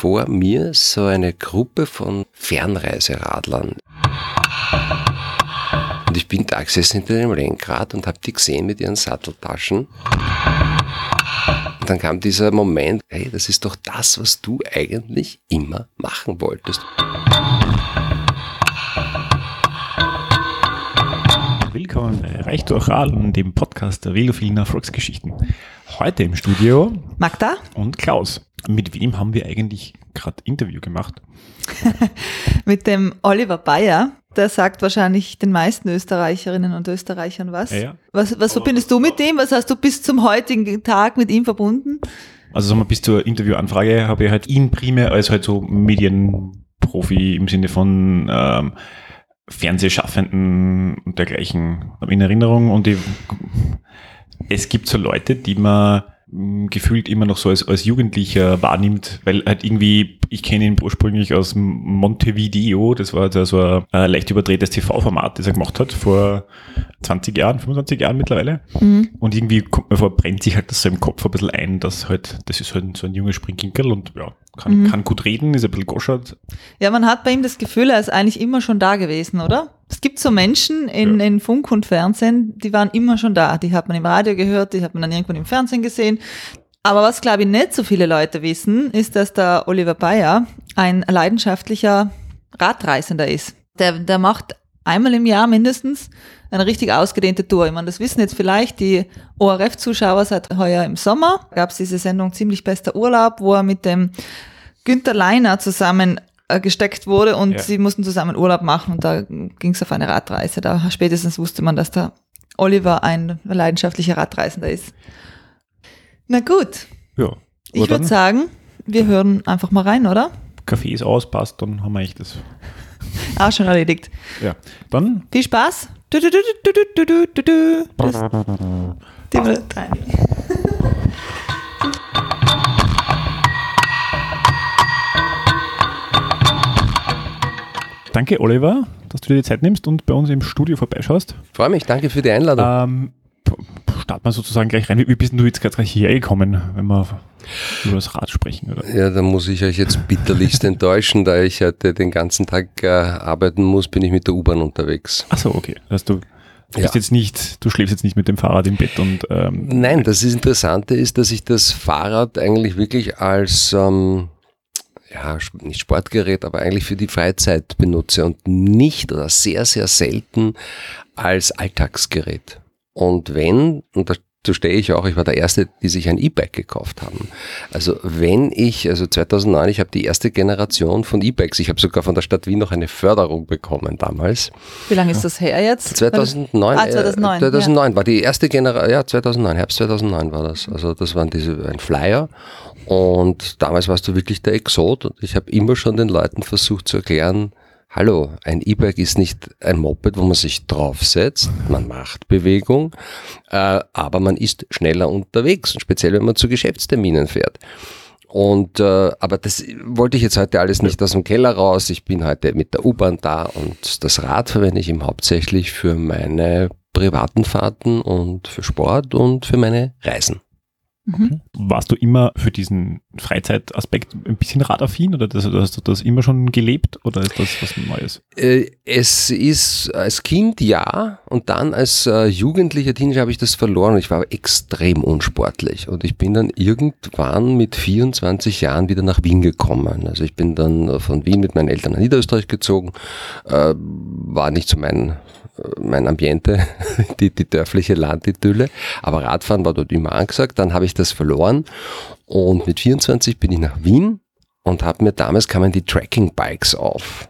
vor mir so eine Gruppe von Fernreiseradlern. Und ich bin da gesessen hinter dem Lenkrad und habe die gesehen mit ihren Satteltaschen. Und dann kam dieser Moment, hey, das ist doch das, was du eigentlich immer machen wolltest. Willkommen bei Reich durch Radeln, dem Podcast der velophilen Erfolgsgeschichten. Heute im Studio Magda und Klaus. Mit wem haben wir eigentlich gerade Interview gemacht? mit dem Oliver Bayer. Der sagt wahrscheinlich den meisten Österreicherinnen und Österreichern was. Ja, ja. Was, was verbindest du mit dem? Was hast du bis zum heutigen Tag mit ihm verbunden? Also sagen wir, bis zur Interviewanfrage habe ich halt ihn primär als halt so Medienprofi im Sinne von ähm, Fernsehschaffenden und dergleichen in Erinnerung. Und ich, es gibt so Leute, die man gefühlt immer noch so als, als Jugendlicher wahrnimmt, weil halt irgendwie, ich kenne ihn ursprünglich aus Montevideo, das war also so ein, ein leicht überdrehtes TV-Format, das er gemacht hat vor 20 Jahren, 25 Jahren mittlerweile. Und irgendwie kommt mir vor, brennt sich halt das so im Kopf ein bisschen ein, dass halt, das ist halt so ein junger Springkinkel und ja, kann, kann gut reden, ist ein bisschen goschert. Ja, man hat bei ihm das Gefühl, er ist eigentlich immer schon da gewesen, oder? Es gibt so Menschen in, Ja. in Funk und Fernsehen, die waren immer schon da. Die hat man im Radio gehört, die hat man dann irgendwann im Fernsehen gesehen. Aber was, glaube ich, nicht so viele Leute wissen, ist, dass der Oliver Bayer ein leidenschaftlicher Radreisender ist. Der, der macht einmal im Jahr mindestens eine richtig ausgedehnte Tour. Ich meine, das wissen jetzt vielleicht die ORF-Zuschauer seit heuer im Sommer. Gab es diese Sendung Ziemlich bester Urlaub, wo er mit dem Günther Leiner zusammen äh, gesteckt wurde und Ja. sie mussten zusammen Urlaub machen und da ging es auf eine Radreise. Da spätestens wusste man, dass der Oliver ein leidenschaftlicher Radreisender ist. Na gut, Ja. ich würde sagen, wir hören einfach mal rein, oder? Kaffee ist aus, passt, dann haben wir echt das. Auch schon erledigt. Ja. Dann Viel Spaß. Du, du, du, danke, Oliver, dass du dir die Zeit nimmst und bei uns im Studio vorbeischaust. Freue mich, danke für die Einladung. Ähm, starten wir sozusagen gleich rein. Wie, bist du jetzt gerade hierher gekommen, wenn wir über das Rad sprechen? Oder? Ja, da muss ich euch jetzt bitterlichst enttäuschen, da ich heute den ganzen Tag äh, arbeiten muss, bin ich mit der U-Bahn unterwegs. Ach so, okay. Das heißt, du bist Ja. jetzt nicht, du schläfst jetzt nicht mit dem Fahrrad im Bett und ähm, Nein, das Interessante ist, dass ich das Fahrrad eigentlich wirklich als, ähm, ja, nicht Sportgerät, aber eigentlich für die Freizeit benutze und nicht oder sehr, sehr selten als Alltagsgerät. Und wenn, und dazu stehe ich auch, ich war der Erste, die sich ein E-Bike gekauft haben. Also wenn ich, also 2009, ich habe die erste Generation von E-Bikes, ich habe sogar von der Stadt Wien noch eine Förderung bekommen damals. Wie lange ist das her jetzt? 2009, Ah, 2009, äh, 2009 war die erste Generation, ja 2009, Herbst 2009 war das. Also das waren diese, ein Flyer und damals warst du wirklich der Exot und ich habe immer schon den Leuten versucht zu erklären, hallo, ein E-Bike ist nicht ein Moped, wo man sich draufsetzt, man macht Bewegung, äh, aber man ist schneller unterwegs speziell wenn man zu Geschäftsterminen fährt. Und äh, aber das wollte ich jetzt heute alles nicht aus dem Keller raus. Ich bin heute mit der U-Bahn da und das Rad verwende ich eben hauptsächlich für meine privaten Fahrten und für Sport und für meine Reisen. Warst du immer für diesen Freizeitaspekt ein bisschen radaffin oder das, hast du das immer schon gelebt oder ist das was Neues? Äh, es ist als Kind ja und dann als äh, jugendlicher Teenager habe ich das verloren. Ich war extrem unsportlich und ich bin dann irgendwann mit 24 Jahren wieder nach Wien gekommen. Also ich bin dann von Wien mit meinen Eltern nach Niederösterreich gezogen, äh, war nicht so mein mein Ambiente, die, die dörfliche Landidylle. Aber Radfahren war dort immer angesagt. Dann habe ich das verloren. Und mit 24 bin ich nach Wien und habe mir damals kamen die Tracking Bikes auf.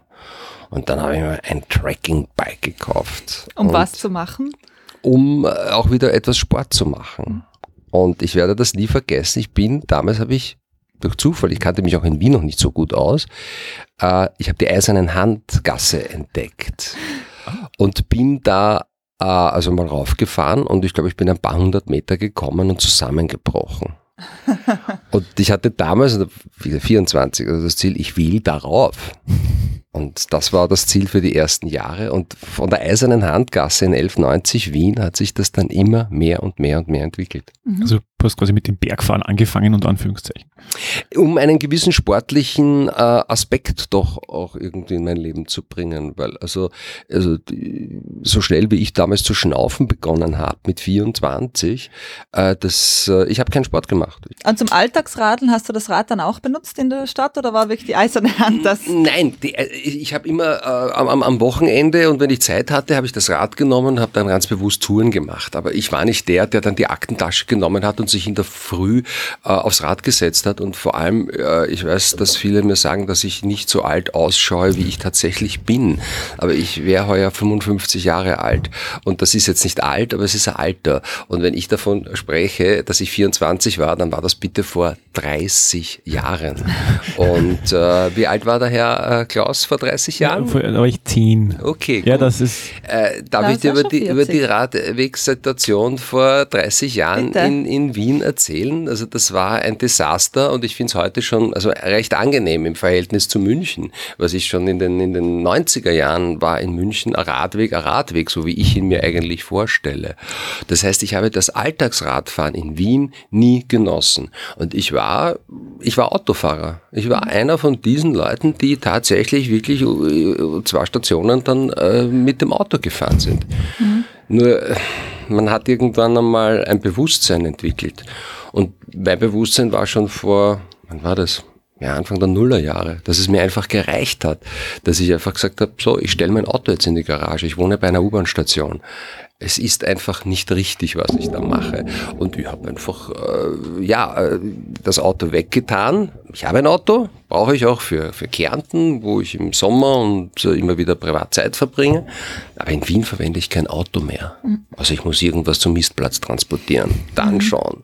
Und dann habe ich mir ein Tracking Bike gekauft. Um und was zu machen? Um äh, auch wieder etwas Sport zu machen. Und ich werde das nie vergessen. Ich bin, damals habe ich durch Zufall, ich kannte mich auch in Wien noch nicht so gut aus, äh, ich habe die Eisernen Handgasse entdeckt und bin da äh, also mal raufgefahren und ich glaube, ich bin ein paar hundert Meter gekommen und zusammengebrochen. und ich hatte damals, also wie gesagt, 24, also das Ziel, ich will darauf. Und das war das Ziel für die ersten Jahre. Und von der Eisernen Handgasse in 1190 Wien hat sich das dann immer mehr und mehr und mehr entwickelt. Also du hast quasi mit dem Bergfahren angefangen und Anführungszeichen. Um einen gewissen sportlichen äh, Aspekt doch auch irgendwie in mein Leben zu bringen, weil also, also die, so schnell wie ich damals zu schnaufen begonnen habe mit 24, äh, das, äh, ich habe keinen Sport gemacht. Und zum Alltagsradeln hast du das Rad dann auch benutzt in der Stadt oder war wirklich die eiserne Hand das? Nein, die, äh, ich habe immer äh, am, am Wochenende und wenn ich Zeit hatte, habe ich das Rad genommen und habe dann ganz bewusst Touren gemacht. Aber ich war nicht der, der dann die Aktentasche genommen hat und sich in der Früh äh, aufs Rad gesetzt hat. Und vor allem, äh, ich weiß, dass viele mir sagen, dass ich nicht so alt ausschaue, wie ich tatsächlich bin. Aber ich wäre heuer 55 Jahre alt. Und das ist jetzt nicht alt, aber es ist ein Alter. Und wenn ich davon spreche, dass ich 24 war, dann war das bitte vor 30 Jahren. Und äh, wie alt war der Herr äh, Klaus vor 30 Jahren? Ja, war ich 10. Okay. Ja, gut. das ist. Äh, darf Na, ich dir über die, schon über die 40. Radwegssituation vor 30 Jahren in, in Wien erzählen? Also das war ein Desaster und ich finde es heute schon also recht angenehm im Verhältnis zu München, was ich schon in den, in den 90er Jahren war in München ein Radweg, ein Radweg, so wie ich ihn mir eigentlich vorstelle. Das heißt, ich habe das Alltagsradfahren in Wien nie genossen. Und ich war, ich war Autofahrer. Ich war einer von diesen Leuten, die tatsächlich wirklich äh, zwei Stationen dann äh, mit dem Auto gefahren sind. Nur äh, man hat irgendwann einmal ein Bewusstsein entwickelt. Und mein Bewusstsein war schon vor, wann war das? Ja, Anfang der Nullerjahre, dass es mir einfach gereicht hat, dass ich einfach gesagt habe, so, ich stelle mein Auto jetzt in die Garage, ich wohne bei einer U-Bahn-Station. Es ist einfach nicht richtig, was ich da mache. Und ich habe einfach, äh, ja, äh, das Auto weggetan. Ich habe ein Auto, brauche ich auch für, für Kärnten, wo ich im Sommer und äh, immer wieder privat Zeit verbringe. Aber in Wien verwende ich kein Auto mehr. Also ich muss irgendwas zum Mistplatz transportieren. Dann schon.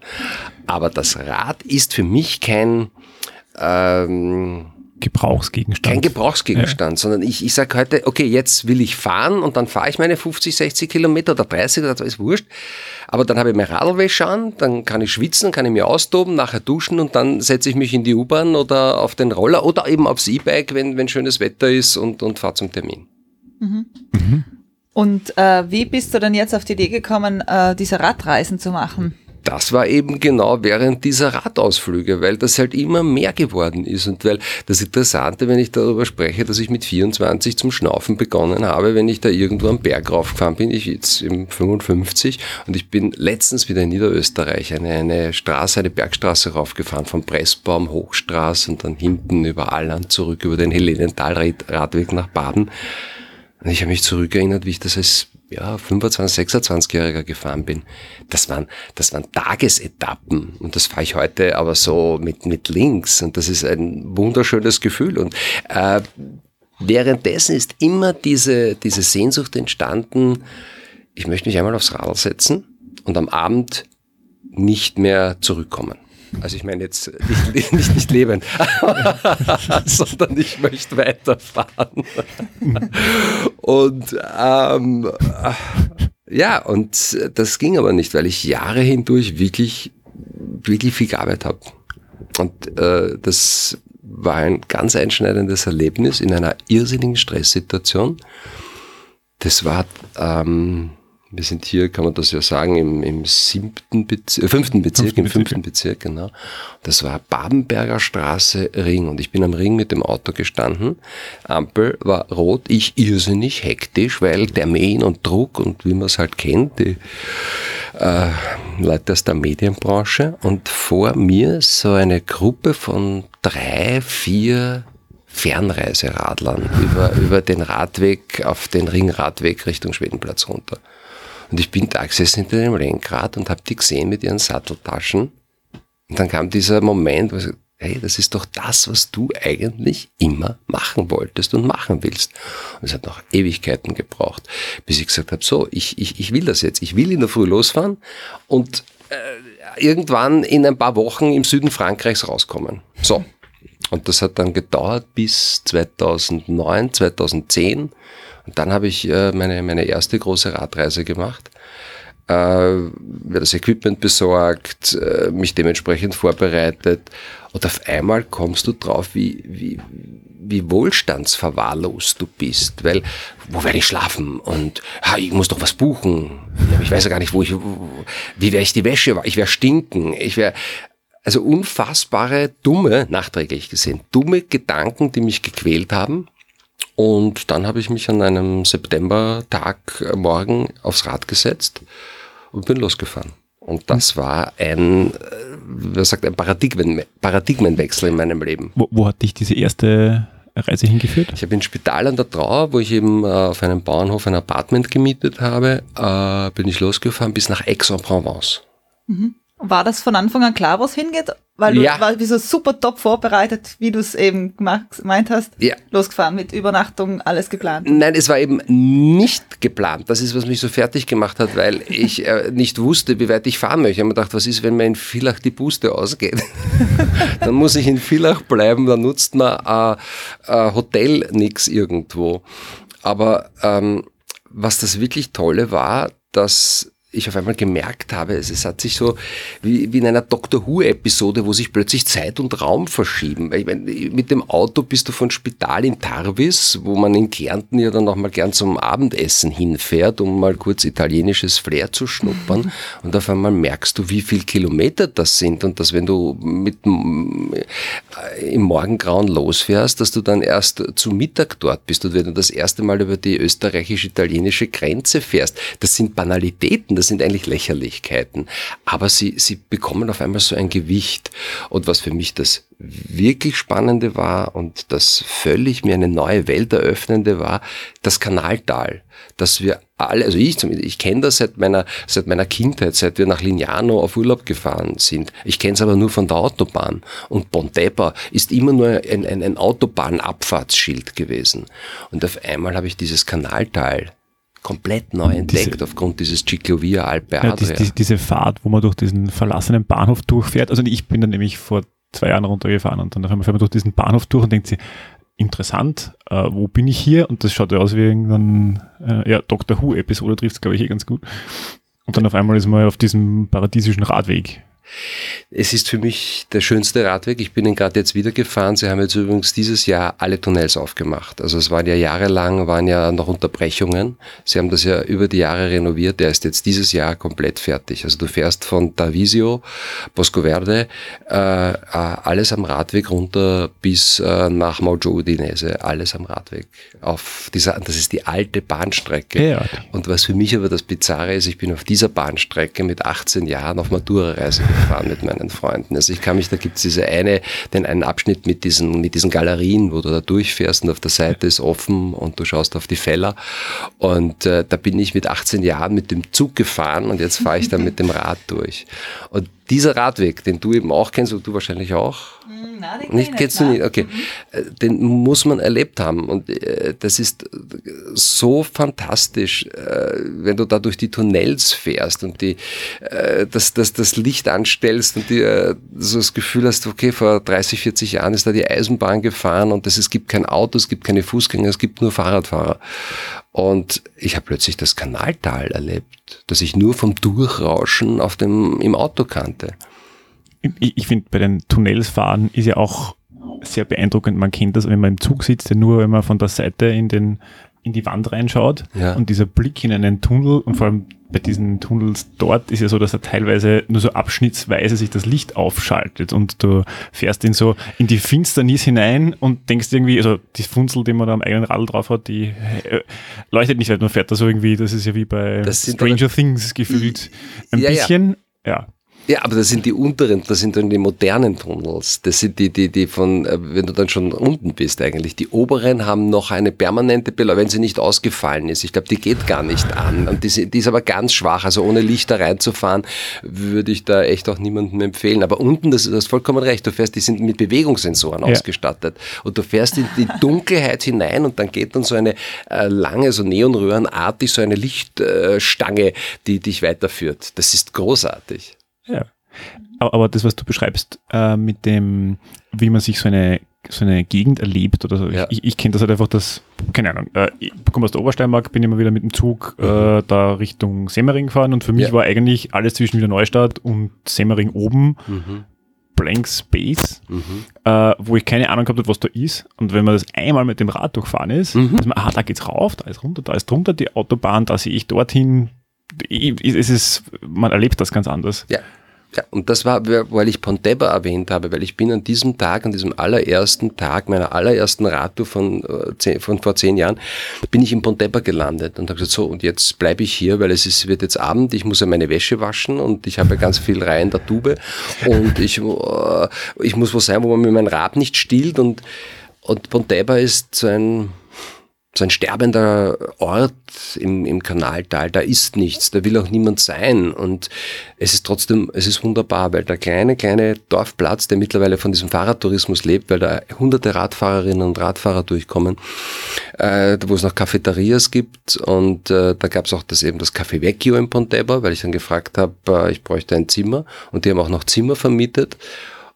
Aber das Rad ist für mich kein, ähm, Gebrauchsgegenstand. kein Gebrauchsgegenstand, sondern ich, ich sage heute, okay, jetzt will ich fahren und dann fahre ich meine 50, 60 Kilometer oder 30 oder ist wurscht. Aber dann habe ich mein Radlwäsche an, dann kann ich schwitzen, kann ich mir austoben, nachher duschen und dann setze ich mich in die U-Bahn oder auf den Roller oder eben aufs E-Bike, wenn, wenn schönes Wetter ist und, und fahre zum Termin. Und äh, wie bist du dann jetzt auf die Idee gekommen, äh, diese Radreisen zu machen? Das war eben genau während dieser Radausflüge, weil das halt immer mehr geworden ist und weil das Interessante, wenn ich darüber spreche, dass ich mit 24 zum Schnaufen begonnen habe, wenn ich da irgendwo am Berg raufgefahren bin, ich jetzt im 55 und ich bin letztens wieder in Niederösterreich eine, eine Straße, eine Bergstraße raufgefahren, vom Pressbaum Hochstraße und dann hinten über Alland zurück über den Helenental-Radweg nach Baden. Und ich habe mich zurückerinnert, wie ich das als ja, 25, 26-Jähriger gefahren bin. Das waren, das waren Tagesetappen und das fahre ich heute aber so mit, mit links und das ist ein wunderschönes Gefühl und äh, währenddessen ist immer diese, diese Sehnsucht entstanden, ich möchte mich einmal aufs Radl setzen und am Abend nicht mehr zurückkommen. Also ich meine jetzt nicht, nicht, nicht leben, sondern ich möchte weiterfahren. Und ähm, ja, und das ging aber nicht, weil ich Jahre hindurch wirklich, wirklich viel gearbeitet habe. Und äh, das war ein ganz einschneidendes Erlebnis in einer irrsinnigen Stresssituation. Das war ähm, wir sind hier, kann man das ja sagen, im, im siebten Bezirk, äh, fünften Bezirk, Fünften im Bezirk, fünften Bezirk, genau. Das war Babenberger Straße, Ring. Und ich bin am Ring mit dem Auto gestanden. Ampel war rot, ich irrsinnig hektisch, weil Termin und Druck und wie man es halt kennt, die äh, Leute aus der Medienbranche. Und vor mir so eine Gruppe von drei, vier Fernreiseradlern über, über den Radweg auf den Ringradweg Richtung Schwedenplatz runter. Und ich bin da gesessen hinter dem Lenkrad und habe die gesehen mit ihren Satteltaschen. Und dann kam dieser Moment, wo ich sagte, hey, das ist doch das, was du eigentlich immer machen wolltest und machen willst. Und es hat noch Ewigkeiten gebraucht, bis ich gesagt habe, so, ich, ich, ich will das jetzt. Ich will in der Früh losfahren und äh, irgendwann in ein paar Wochen im Süden Frankreichs rauskommen. So. Und das hat dann gedauert bis 2009, 2010. Und dann habe ich äh, meine, meine erste große Radreise gemacht. Äh, mir das Equipment besorgt, äh, mich dementsprechend vorbereitet. Und auf einmal kommst du drauf, wie, wie, wie wohlstandsverwahrlost du bist, weil wo werde ich schlafen und ha, ich muss doch was buchen. Ich weiß ja gar nicht, wo ich, wie werde ich die Wäsche, ich werde stinken, ich werde, also unfassbare, dumme, nachträglich gesehen, dumme Gedanken, die mich gequält haben. Und dann habe ich mich an einem Septembertag morgen aufs Rad gesetzt und bin losgefahren. Und das war ein, äh, was sagt, ein Paradigmen, Paradigmenwechsel in meinem Leben. Wo, wo hat dich diese erste Reise hingeführt? Ich habe in Spital an der Trauer, wo ich eben äh, auf einem Bauernhof ein Apartment gemietet habe, äh, bin ich losgefahren bis nach Aix-en-Provence. Mhm. War das von Anfang an klar, wo es hingeht? Weil du Ja. war wie so super top vorbereitet, wie du es eben gemeint hast. Ja. Losgefahren mit Übernachtung, alles geplant. Nein, es war eben nicht geplant. Das ist, was mich so fertig gemacht hat, weil ich äh, nicht wusste, wie weit ich fahren möchte. Ich habe mir gedacht, was ist, wenn mir in Villach die Puste ausgeht? dann muss ich in Villach bleiben, dann nutzt man äh, äh, Hotel nix irgendwo. Aber ähm, was das wirklich Tolle war, dass ich auf einmal gemerkt habe, es, es hat sich so wie, wie in einer Doctor Who-Episode, wo sich plötzlich Zeit und Raum verschieben. Ich meine, mit dem Auto bist du von Spital in Tarvis, wo man in Kärnten ja dann noch mal gern zum Abendessen hinfährt, um mal kurz italienisches Flair zu schnuppern. Und auf einmal merkst du, wie viel Kilometer das sind und dass wenn du mit äh, im Morgengrauen losfährst, dass du dann erst zu Mittag dort bist und wenn du das erste Mal über die österreichisch-italienische Grenze fährst. Das sind Banalitäten, das sind eigentlich Lächerlichkeiten. Aber sie, sie bekommen auf einmal so ein Gewicht. Und was für mich das wirklich Spannende war und das völlig mir eine neue Welt eröffnende war, das Kanaltal. Dass wir alle, also ich zumindest, ich kenne das seit meiner, seit meiner Kindheit, seit wir nach Lignano auf Urlaub gefahren sind. Ich kenne es aber nur von der Autobahn. Und Pontebba ist immer nur ein, ein, ein Autobahnabfahrtsschild gewesen. Und auf einmal habe ich dieses Kanaltal komplett neu entdeckt aufgrund dieses Ciclovia Alpe Ja, Adria. die, die, diese Fahrt, wo man durch diesen verlassenen Bahnhof durchfährt. Also ich bin dann nämlich vor zwei Jahren runtergefahren und dann auf einmal fährt man durch diesen Bahnhof durch und denkt sich, interessant, äh, wo bin ich hier? Und das schaut ja aus wie irgendein, äh, ja, Doctor Who-Episode trifft es, glaube ich, eh ganz gut. Und dann auf einmal ist man auf diesem paradiesischen Radweg. Es ist für mich der schönste Radweg. Ich bin ihn gerade jetzt wieder gefahren. Sie haben jetzt übrigens dieses Jahr alle Tunnels aufgemacht. Also es waren ja jahrelang, waren ja noch Unterbrechungen. Sie haben das ja über die Jahre renoviert. Der ist jetzt dieses Jahr komplett fertig. Also du fährst von Tavisio, Bosco Verde, äh, äh, alles am Radweg runter bis äh, nach Maggio Udinese. Alles am Radweg. Auf dieser, das ist die alte Bahnstrecke. Ja. Und was für mich aber das Bizarre ist, ich bin auf dieser Bahnstrecke mit 18 Jahren auf Matura-Reise gefahren mit meinen Freunden. Also ich kann mich, da gibt's diese eine, den einen Abschnitt mit diesen, mit diesen Galerien, wo du da durchfährst und auf der Seite ist offen und du schaust auf die Felder. Und äh, da bin ich mit 18 Jahren mit dem Zug gefahren und jetzt fahre ich dann mit dem Rad durch. Und dieser Radweg, den du eben auch kennst und du wahrscheinlich auch, Nein, den nicht kennst du nicht, okay. Äh, Den muss man erlebt haben und äh, das ist äh, so fantastisch, äh, wenn du da durch die Tunnels fährst und die, äh, das, das, das Licht anstellst und dir so das Gefühl hast, okay, vor 30, 40 Jahren ist da die Eisenbahn gefahren und das, es gibt kein Auto, es gibt keine Fußgänger, es gibt nur Fahrradfahrer. Und ich habe plötzlich das Kanaltal erlebt, das ich nur vom Durchrauschen auf dem, im Auto kannte. Ich, ich finde, bei den Tunnels fahren ist ja auch sehr beeindruckend. Man kennt das, wenn man im Zug sitzt, ja nur wenn man von der Seite in den in die Wand reinschaut Ja. und dieser Blick in einen Tunnel und vor allem bei diesen Tunnels dort ist ja so, dass er teilweise nur so abschnittsweise sich das Licht aufschaltet und du fährst in so in die Finsternis hinein und denkst irgendwie, also die Funzel, die man da am eigenen Radl drauf hat, die äh, leuchtet nicht, weil man fährt da so irgendwie, das ist ja wie bei Stranger Things gefühlt ein ja. bisschen, ja. Ja, aber das sind die unteren, das sind dann die modernen Tunnels. Das sind die, die, die von, äh, wenn du dann schon unten bist eigentlich. Die oberen haben noch eine permanente Beleuchtung, wenn sie nicht ausgefallen ist. Ich glaube, die geht gar nicht an. Und die, ist- die ist aber ganz schwach. Also ohne Licht da reinzufahren, würde ich da echt auch niemandem empfehlen. Aber unten, das, du hast vollkommen recht, du fährst, die sind mit Bewegungssensoren Ja. ausgestattet. Und du fährst in die Dunkelheit hinein und dann geht dann so eine äh, lange, so neonröhrenartig, so eine Lichtstange, die dich weiterführt. Das ist großartig. Ja. Aber, das, was du beschreibst, äh, mit dem, wie man sich so eine, so eine Gegend erlebt oder so, Ja. ich, ich kenne das halt einfach, dass, keine Ahnung, äh, ich komme aus der Obersteiermark, bin immer wieder mit dem Zug äh, da Richtung Semmering gefahren und für mich Ja. war eigentlich alles zwischen Wiener Neustadt und Semmering oben Blank Space, äh, wo ich keine Ahnung gehabt habe, was da ist. Und wenn man das einmal mit dem Rad durchfahren ist, Mhm. dass man, aha, da geht's rauf, da ist runter, da ist drunter die Autobahn, da sehe ich dorthin. Ich- Es ist, man erlebt das ganz anders. Ja. Ja, und das war, weil ich Pontebba erwähnt habe, weil ich bin an diesem Tag, an diesem allerersten Tag meiner allerersten Radtour von, äh, von vor zehn Jahren, bin ich in Pontebba gelandet und habe gesagt, so, und jetzt bleibe ich hier, weil es ist, wird jetzt Abend, ich muss ja meine Wäsche waschen und ich habe ja ganz viel Reihe in der Tube und ich, äh, ich muss wo sein, wo man mir mein Rad nicht stiehlt und, und Pontebba ist so ein, so ein sterbender Ort im, im Kanaltal, da ist nichts, da will auch niemand sein. Und es ist trotzdem, es ist wunderbar, weil der kleine, kleine Dorfplatz, der mittlerweile von diesem Fahrradtourismus lebt, weil da hunderte Radfahrerinnen und Radfahrer durchkommen, äh, wo es noch Cafeterias gibt. Und äh, da gab es auch das eben das Café Vecchio in Pontebba, weil ich dann gefragt habe, äh, ich bräuchte ein Zimmer. Und die haben auch noch Zimmer vermietet.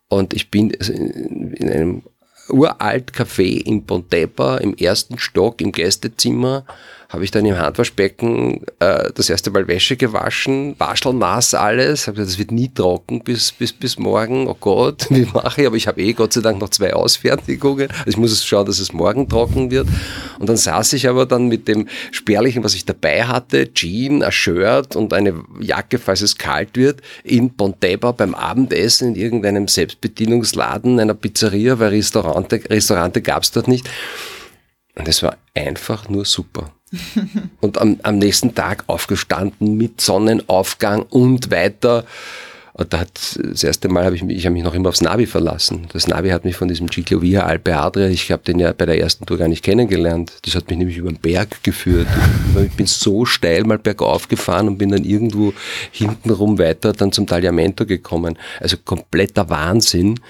Und ich bin in in einem uralt Café in Pontebba im ersten Stock im Gästezimmer habe ich dann im Handwaschbecken äh, das erste Mal Wäsche gewaschen, waschelnass alles, habe gesagt, das wird nie trocken bis, bis, bis morgen, oh Gott, wie mache ich? Aber ich habe eh Gott sei Dank noch zwei Ausfertigungen, also ich muss schauen, dass es morgen trocken wird. Und dann saß ich aber dann mit dem Spärlichen, was ich dabei hatte, Jean, ein Shirt und eine Jacke, falls es kalt wird, in Pontebba beim Abendessen in irgendeinem Selbstbedienungsladen, einer Pizzeria, weil Restaurante, Restaurante gab es dort nicht. Und es war einfach nur super. und am, am nächsten Tag aufgestanden mit Sonnenaufgang und weiter. Und da hat das erste Mal habe ich mich, ich habe mich noch immer aufs Navi verlassen. Das Navi hat mich von diesem Ciclovia Alpe Adria, ich habe den ja bei der ersten Tour gar nicht kennengelernt. Das hat mich nämlich über den Berg geführt. Ich bin so steil mal bergauf gefahren und bin dann irgendwo hintenrum weiter dann zum Tagliamento gekommen. Also kompletter Wahnsinn,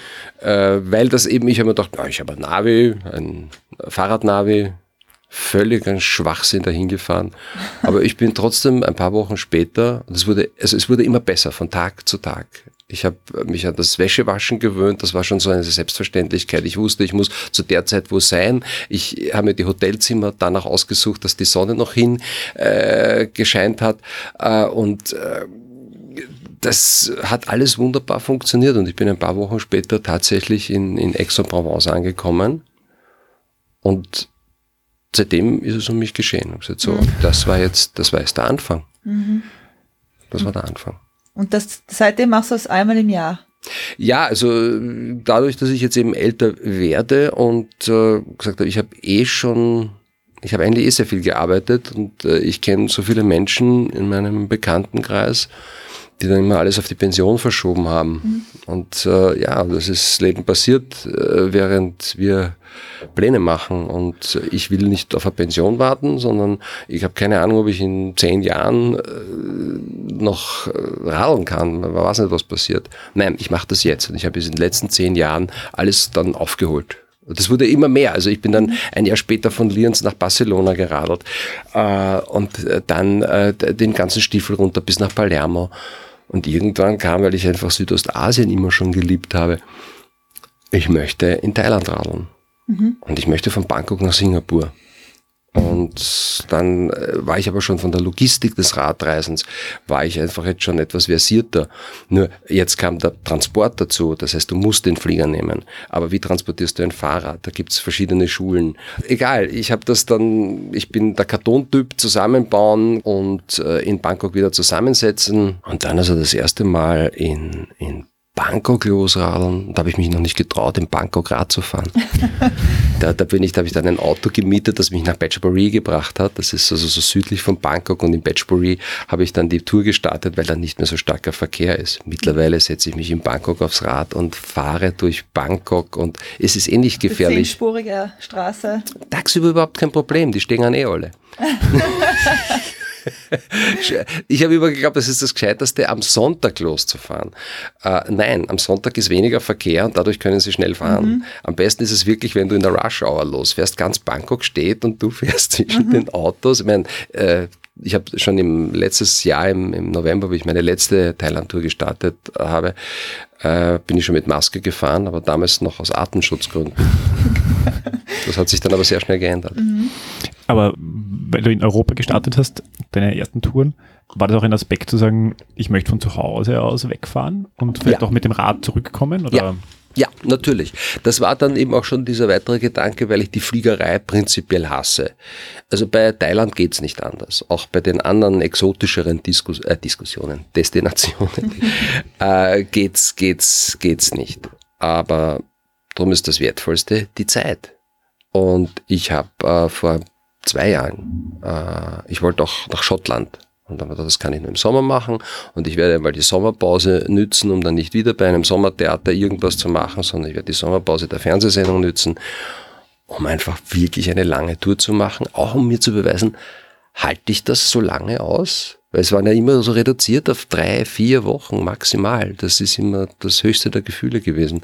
äh, weil das eben, ich habe mir gedacht, na, ich habe ein Navi, ein Fahrradnavi, völlig ein Schwachsinn dahin gefahren. Aber ich bin trotzdem ein paar Wochen später, es wurde, also es wurde immer besser von Tag zu Tag. Ich habe mich an das Wäschewaschen gewöhnt, das war schon so eine Selbstverständlichkeit. Ich wusste, ich muss zu der Zeit wo sein. Ich habe mir die Hotelzimmer danach ausgesucht, dass die Sonne noch hin äh, gescheint hat. Äh, und äh, das hat alles wunderbar funktioniert und ich bin ein paar Wochen später tatsächlich in, in Aix-en-Provence angekommen und seitdem ist es um mich geschehen. Ich gesagt, so, das war jetzt, das war jetzt der Anfang. Das war der Anfang. Und das, seitdem machst du es einmal im Jahr. Ja, also dadurch, dass ich jetzt eben älter werde und äh, gesagt habe, ich habe eh schon, ich habe eigentlich eh sehr viel gearbeitet und äh, ich kenne so viele Menschen in meinem Bekanntenkreis, die dann immer alles auf die Pension verschoben haben. Und äh, ja, das ist Leben passiert, äh, während wir Pläne machen. Und äh, ich will nicht auf eine Pension warten, sondern ich habe keine Ahnung, ob ich in zehn Jahren äh, noch äh, radeln kann. Man weiß nicht, was passiert. Nein, ich mache das jetzt. Und ich habe in den letzten zehn Jahren alles dann aufgeholt. Das wurde immer mehr. Also ich bin dann ein Jahr später von Lienz nach Barcelona geradelt äh, und äh, dann äh, den ganzen Stiefel runter bis nach Palermo. Und irgendwann kam, weil ich einfach Südostasien immer schon geliebt habe, ich möchte in Thailand radeln. Und ich möchte von Bangkok nach Singapur. Und dann äh, war ich aber schon von der Logistik des Radreisens, war ich einfach jetzt schon etwas versierter. Nur jetzt kam der Transport dazu, das heißt, du musst den Flieger nehmen. Aber wie transportierst du ein Fahrrad? Da gibt's verschiedene Schulen. Egal, ich habe das dann, ich bin der Kartontyp zusammenbauen und äh, in Bangkok wieder zusammensetzen. Und dann also das erste Mal in, in Bangkok losradeln. Da habe ich mich noch nicht getraut, in Bangkok Rad zu fahren. da, da bin ich, da habe ich dann ein Auto gemietet, das mich nach Batchbury gebracht hat. Das ist also so südlich von Bangkok und in Batchbury habe ich dann die Tour gestartet, weil dann nicht mehr so starker Verkehr ist. Mittlerweile setze ich mich in Bangkok aufs Rad und fahre durch Bangkok und es ist eh nicht gefährlich. Zehnspurige Straße. Tagsüber überhaupt kein Problem, die stehen an eh alle. Ich habe immer geglaubt, das ist das Gescheiterste, am Sonntag loszufahren. Äh, nein, am Sonntag ist weniger Verkehr und dadurch können sie schnell fahren. Am besten ist es wirklich, wenn du in der Rush Hour losfährst, ganz Bangkok steht und du fährst zwischen den Autos. Ich meine, äh, ich habe schon im letztes Jahr im, im November, wo ich meine letzte Thailand-Tour gestartet habe, äh, bin ich schon mit Maske gefahren, aber damals noch aus Artenschutzgründen. Das hat sich dann aber sehr schnell geändert. Aber weil du in Europa gestartet hast, deine ersten Touren, war das auch ein Aspekt zu sagen, ich möchte von zu Hause aus wegfahren und vielleicht Ja. auch mit dem Rad zurückkommen? Oder? Ja. Ja, natürlich. Das war dann eben auch schon dieser weitere Gedanke, weil ich die Fliegerei prinzipiell hasse. Also bei Thailand geht's nicht anders. Auch bei den anderen exotischeren Diskus äh, Diskussionen, Destinationen äh, geht's, geht's, geht's nicht. Aber darum ist das Wertvollste die Zeit. Und ich habe äh, vor zwei Jahren, äh, ich wollte auch nach Schottland. Und dann gedacht, das kann ich nur im Sommer machen. Und ich werde mal die Sommerpause nützen, um dann nicht wieder bei einem Sommertheater irgendwas zu machen, sondern ich werde die Sommerpause der Fernsehsendung nützen, um einfach wirklich eine lange Tour zu machen, auch um mir zu beweisen, halte ich das so lange aus? Weil es waren ja immer so reduziert auf drei, vier Wochen maximal. Das ist immer das höchste der Gefühle gewesen.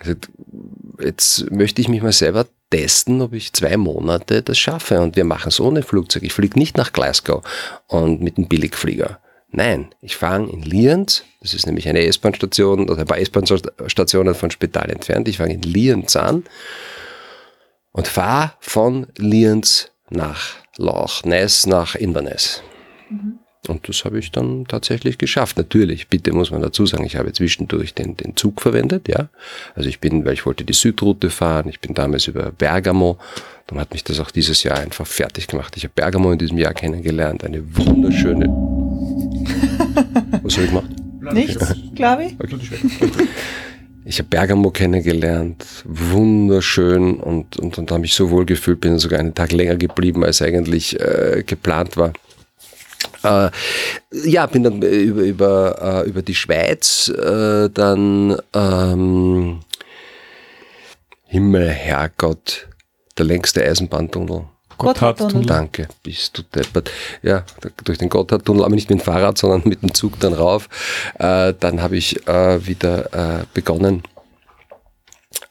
Also, jetzt möchte ich mich mal selber testen, ob ich zwei Monate das schaffe. Und wir machen es ohne Flugzeug. Ich fliege nicht nach Glasgow und mit einem Billigflieger. Nein, ich fange in Lienz, das ist nämlich eine S-Bahn-Station oder ein paar S-Bahn-Stationen von Spital entfernt. Ich fange in Lienz an und fahre von Lienz nach Loch Ness nach Inverness. Und das habe ich dann tatsächlich geschafft. Natürlich, bitte muss man dazu sagen, ich habe zwischendurch den, den Zug verwendet, ja. Also ich bin, weil ich wollte die Südroute fahren, ich bin damals über Bergamo, dann hat mich das auch dieses Jahr einfach fertig gemacht. Ich habe Bergamo in diesem Jahr kennengelernt, eine wunderschöne. Was habe ich gemacht? Nichts, glaube ich. Ich habe Bergamo kennengelernt, wunderschön und, und, und habe mich so wohl gefühlt, bin sogar einen Tag länger geblieben, als eigentlich äh, geplant war. Äh, ja, bin dann äh, über, über, äh, über die Schweiz äh, dann ähm, Himmel, Herrgott, der längste Eisenbahntunnel. Gotthardtunnel. Danke, bist du deppert. Ja, durch den Gotthardtunnel, aber nicht mit dem Fahrrad, sondern mit dem Zug dann rauf. Äh, dann habe ich äh, wieder äh, begonnen,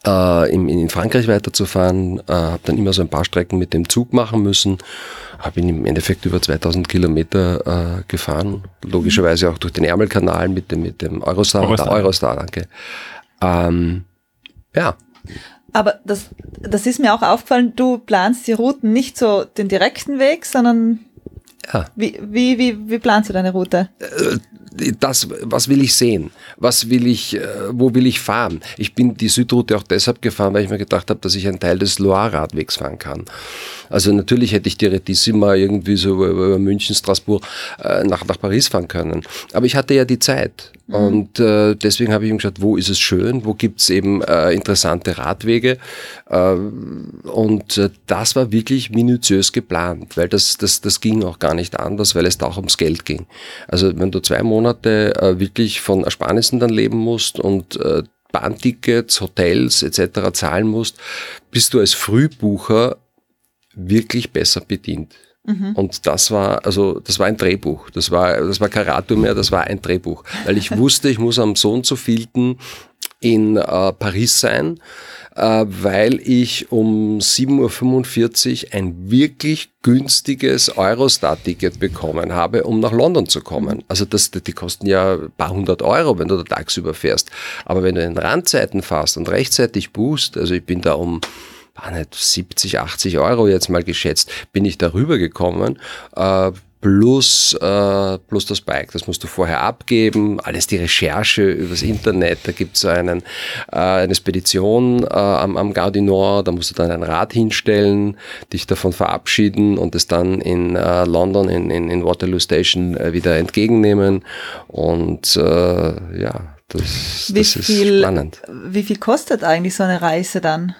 äh, in, in Frankreich weiterzufahren, äh, habe dann immer so ein paar Strecken mit dem Zug machen müssen, habe ihn im Endeffekt über 2000 Kilometer äh, gefahren, logischerweise auch durch den Ärmelkanal mit dem, mit dem Eurostar, Eurostar. Der Eurostar danke. Ähm, ja, Aber das, das ist mir auch aufgefallen, du planst die Routen nicht so den direkten Weg, sondern ja. wie, wie, wie, wie planst du deine Route? das, was will ich sehen? Was will ich, äh, wo will ich fahren? Ich bin die Südroute auch deshalb gefahren, weil ich mir gedacht habe, dass ich einen Teil des Loire-Radwegs fahren kann. Also natürlich hätte ich die Retissima irgendwie so über, über München, Straßburg äh, nach, nach Paris fahren können. Aber ich hatte ja die Zeit. Und äh, deswegen habe ich mir geschaut, wo ist es schön, wo gibt's eben äh, interessante Radwege. Äh, und äh, das war wirklich minutiös geplant, weil das, das, das ging auch gar nicht anders, weil es da auch ums Geld ging. Also wenn du zwei Monate äh, wirklich von Ersparnissen dann leben musst und äh, Bahntickets, Hotels etc. zahlen musst, bist du als Frühbucher wirklich besser bedient. Und das war, also, das war ein Drehbuch. Das war, das war kein Radio mehr, das war ein Drehbuch. Weil ich wusste, ich muss am so und so vielten in äh, Paris sein, äh, weil ich um 7.45 Uhr ein wirklich günstiges Eurostar-Ticket bekommen habe, um nach London zu kommen. Also das, die kosten ja ein paar hundert Euro, wenn du da tagsüber fährst. Aber wenn du in Randzeiten fährst und rechtzeitig buchst, also ich bin da um 70, 80 Euro jetzt mal geschätzt, bin ich darüber gekommen. Äh, plus, äh, plus das Bike. Das musst du vorher abgeben. Alles die Recherche übers Internet. Da gibt es so einen, äh, eine Spedition äh, am, am Gaudi Nord. Da musst du dann ein Rad hinstellen, dich davon verabschieden und es dann in äh, London, in, in, in Waterloo Station äh, wieder entgegennehmen. Und äh, ja, das, das ist viel, spannend. wie viel kostet eigentlich so eine Reise dann?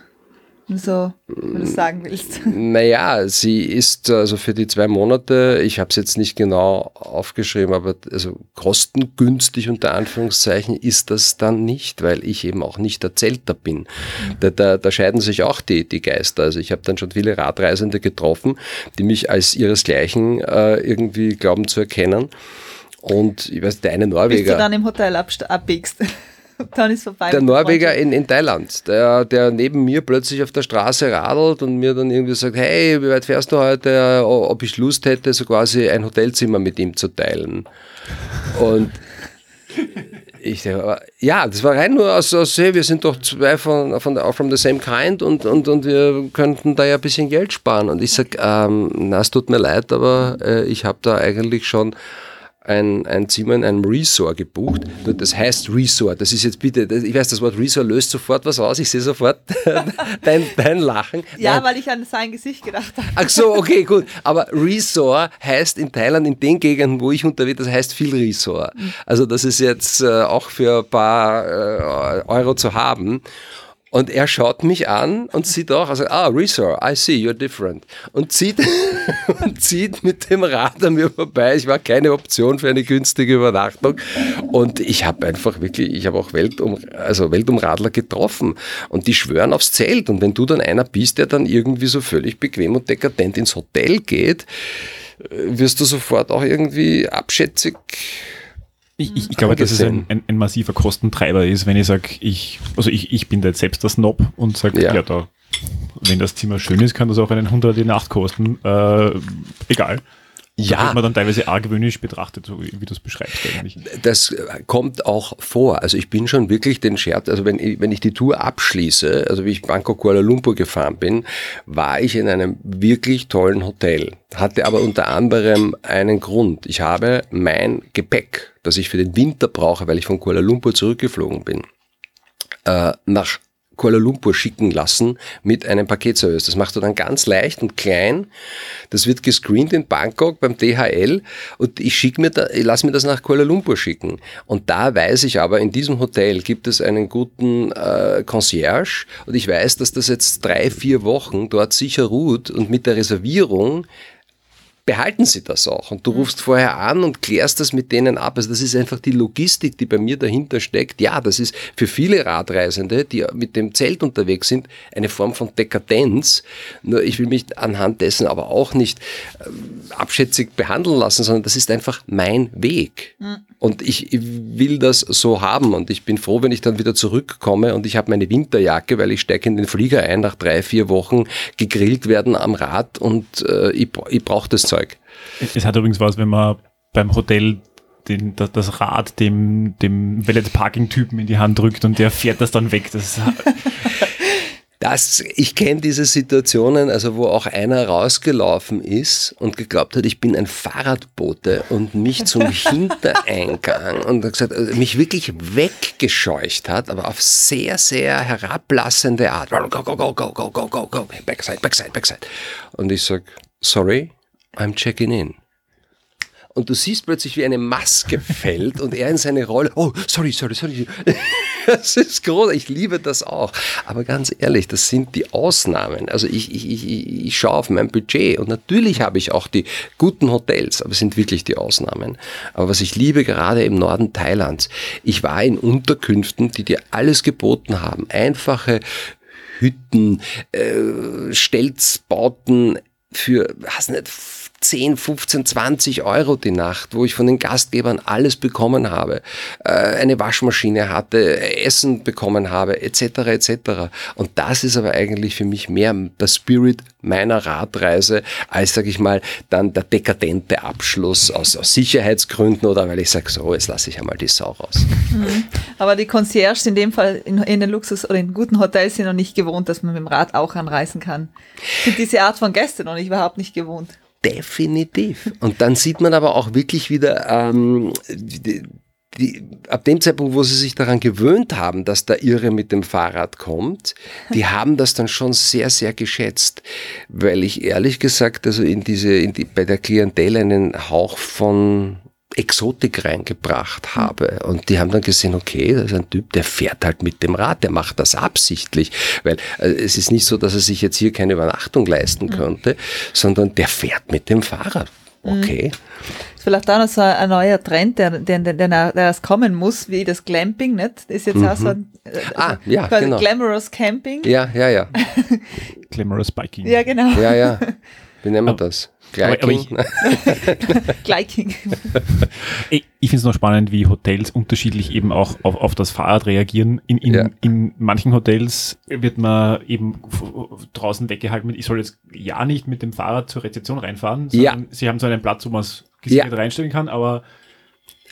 So, wenn du es sagen willst. Naja, sie ist also für die zwei Monate, ich habe es jetzt nicht genau aufgeschrieben, aber also kostengünstig unter Anführungszeichen ist das dann nicht, weil ich eben auch nicht der Zelter bin. Da, da, da scheiden sich auch die, die Geister. Also ich habe dann schon viele Radreisende getroffen, die mich als ihresgleichen äh, irgendwie glauben zu erkennen. Und ich weiß, der eine Bis du Norweger. dann im Hotel abbiegst. dann ist vorbei. Der Norweger in, in Thailand, der, der neben mir plötzlich auf der Straße radelt und mir dann irgendwie sagt, hey, wie weit fährst du heute, ob ich Lust hätte, so quasi ein Hotelzimmer mit ihm zu teilen. Und Ich, ja, das war rein nur aus, aus hey, wir sind doch zwei von, von der, from the same kind und, und, und wir könnten da ja ein bisschen Geld sparen. Und ich sage, ähm, na, es tut mir leid, aber äh, ich habe da eigentlich schon ein, ein Zimmer in einem Resort gebucht. Das heißt Resort. Das ist jetzt bitte, ich weiß, das Wort Resort löst sofort was aus. Ich sehe sofort dein, dein Lachen. Ja, Nein. weil ich an sein Gesicht gedacht habe. Ach so, okay, gut. Aber Resort heißt in Thailand, in den Gegenden, wo ich unterwegs das heißt viel Resort. Mhm. Also das ist jetzt äh, auch für ein paar äh, Euro zu haben. Und er schaut mich an und sieht auch, also, ah, Resor, I see, you're different. Und zieht, und zieht mit dem Rad an mir vorbei. Ich war keine Option für eine günstige Übernachtung. Und ich habe einfach wirklich, ich habe auch Weltum, also Weltumradler getroffen. Und die schwören aufs Zelt. Und wenn du dann einer bist, der dann irgendwie so völlig bequem und dekadent ins Hotel geht, äh, wirst du sofort auch irgendwie abschätzig ich, ich, ich glaube, dass es ein, ein, ein, massiver Kostentreiber ist, wenn ich sage, ich, also ich, ich bin da jetzt selbst der Snob und sage, ja. ja, da, wenn das Zimmer schön ist, kann das auch einen 100 die Nacht kosten. Äh, egal. Ja. Da wird man dann teilweise argwöhnisch betrachtet, so wie du es beschreibst eigentlich. Das kommt auch vor. Also ich bin schon wirklich den Scherz, also wenn ich, wenn ich die Tour abschließe, also wie ich Bangkok Kuala Lumpur gefahren bin, war ich in einem wirklich tollen Hotel. Hatte aber unter anderem einen Grund. Ich habe mein Gepäck, das ich für den Winter brauche, weil ich von Kuala Lumpur zurückgeflogen bin, äh, nach Kuala Lumpur schicken lassen mit einem Paketservice. Das machst du dann ganz leicht und klein. Das wird gescreent in Bangkok beim DHL und ich schicke mir da, ich lasse mir das nach Kuala Lumpur schicken. Und da weiß ich aber, in diesem Hotel gibt es einen guten äh, Concierge und ich weiß, dass das jetzt drei, vier Wochen dort sicher ruht und mit der Reservierung behalten sie das auch. Und du mhm. rufst vorher an und klärst das mit denen ab. Also das ist einfach die Logistik, die bei mir dahinter steckt. Ja, das ist für viele Radreisende, die mit dem Zelt unterwegs sind, eine Form von Dekadenz. Nur ich will mich anhand dessen aber auch nicht äh, abschätzig behandeln lassen, sondern das ist einfach mein Weg. Mhm. Und ich will das so haben. Und ich bin froh, wenn ich dann wieder zurückkomme und ich habe meine Winterjacke, weil ich steige in den Flieger ein nach drei, vier Wochen gegrillt werden am Rad und äh, ich, ich brauche das Zeug. Zeug. Es hat übrigens was, wenn man beim Hotel den, das, Rad dem, dem Valet-Parking-Typen in die Hand drückt und der fährt das dann weg. Das, das ich kenne diese Situationen, also wo auch einer rausgelaufen ist und geglaubt hat, ich bin ein Fahrradbote und mich zum Hintereingang und gesagt, also mich wirklich weggescheucht hat, aber auf sehr, sehr herablassende Art. Go, go, go, go, go, go, go, go, backside, backside, backside. Und ich sage, sorry, I'm checking in. Und du siehst plötzlich, wie eine Maske fällt und er in seine Rolle, oh, sorry, sorry, sorry. Das ist groß, ich liebe das auch. Aber ganz ehrlich, das sind die Ausnahmen. Also ich, ich, ich, ich schaue auf mein Budget und natürlich habe ich auch die guten Hotels, aber es sind wirklich die Ausnahmen. Aber was ich liebe, gerade im Norden Thailands, ich war in Unterkünften, die dir alles geboten haben. Einfache Hütten, äh, Stelzbauten, für, was nicht, 10, 15, 20 Euro die Nacht, wo ich von den Gastgebern alles bekommen habe, äh, eine Waschmaschine hatte, Essen bekommen habe, etc. etc. Und das ist aber eigentlich für mich mehr der Spirit meiner Radreise, als, sage ich mal, dann der dekadente Abschluss aus, aus Sicherheitsgründen oder weil ich sage, so, jetzt lasse ich einmal die Sau raus. Mhm. Aber die Concierges in dem Fall in, in, den Luxus- oder in guten Hotels sind noch nicht gewohnt, dass man mit dem Rad auch anreisen kann. Sind diese Art von Gäste noch nicht überhaupt nicht gewohnt. Definitiv. Und dann sieht man aber auch wirklich wieder, ähm, die, die, ab dem Zeitpunkt, wo sie sich daran gewöhnt haben, dass der Irre mit dem Fahrrad kommt, die haben das dann schon sehr, sehr geschätzt. Weil ich ehrlich gesagt, also in diese, in die, bei der Klientel einen Hauch von Exotik reingebracht habe. Und die haben dann gesehen, okay, das ist ein Typ, der fährt halt mit dem Rad, der macht das absichtlich. Weil äh, es ist nicht so, dass er sich jetzt hier keine Übernachtung leisten mhm. könnte, sondern der fährt mit dem Fahrrad. Okay. Ist vielleicht auch noch so ein neuer Trend, der, der, der, der erst kommen muss, wie das Glamping, nicht? Das ist jetzt mhm. auch so ein äh, ah, ja, genau. Glamorous Camping. Ja, ja, ja. Glamorous Biking. Ja, genau. Ja, ja. Wie nennen wir das? Gleiking. Gleiking. ich, ich finde es noch spannend, wie Hotels unterschiedlich eben auch auf, auf das Fahrrad reagieren. In, in, ja. in manchen Hotels wird man eben draußen weggehalten mit, ich soll jetzt ja nicht mit dem Fahrrad zur Rezeption reinfahren, sondern ja. sie haben so einen Platz, wo man es gesichert ja. reinstellen kann, aber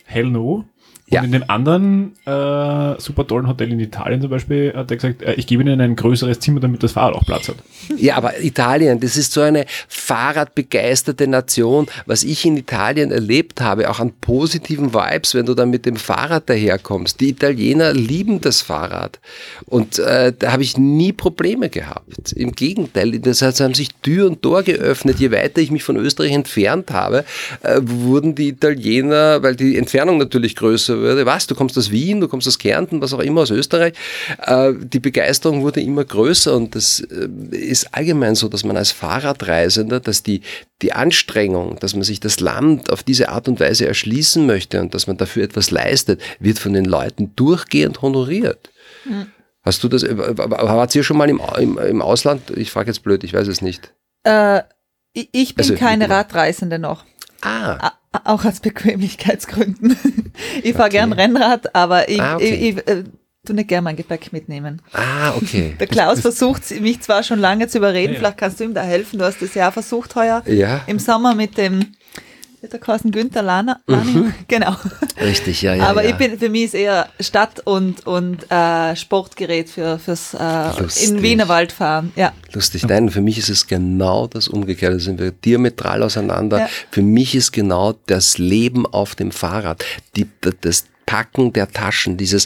hell no. Ja. Und in dem anderen äh, super tollen Hotel in Italien zum Beispiel hat er gesagt, äh, ich gebe Ihnen ein größeres Zimmer, damit das Fahrrad auch Platz hat. Ja, aber Italien, das ist so eine fahrradbegeisterte Nation. Was ich in Italien erlebt habe, auch an positiven Vibes, wenn du dann mit dem Fahrrad daherkommst. Die Italiener lieben das Fahrrad. Und äh, da habe ich nie Probleme gehabt. Im Gegenteil, das heißt, haben sich Tür und Tor geöffnet. Je weiter ich mich von Österreich entfernt habe, äh, wurden die Italiener, weil die Entfernung natürlich größer was, du kommst aus Wien, du kommst aus Kärnten, was auch immer, aus Österreich, äh, die Begeisterung wurde immer größer und das äh, ist allgemein so, dass man als Fahrradreisender, dass die, die Anstrengung, dass man sich das Land auf diese Art und Weise erschließen möchte und dass man dafür etwas leistet, wird von den Leuten durchgehend honoriert. Hast du das, äh, wart ihr schon mal im, im, im Ausland? Ich frage jetzt blöd, ich weiß es nicht. Äh, ich bin Also, keine. Radreisende noch. Ah, Auch aus Bequemlichkeitsgründen. Ich fahre Okay. gern Rennrad, aber ich, Ah, okay. ich, ich äh, tu nicht gern mein Gepäck mitnehmen. ah, okay. Der Klaus versucht mich zwar schon lange zu überreden, Ja, vielleicht kannst du ihm da helfen. Du hast das ja auch versucht heuer Ja, im Sommer mit dem, wie hat er geheißen, Günther Lana, Lani? Genau. richtig, ja, Mhm. ja. aber ja. ich bin, für mich ist eher Stadt und, und äh, Sportgerät für, fürs äh, in Wienerwald fahren. Ja. Lustig. Nein, für mich ist es genau das Umgekehrte. Da sind wir diametral auseinander. Ja. Für mich ist genau das Leben auf dem Fahrrad, die, das Packen der Taschen, dieses,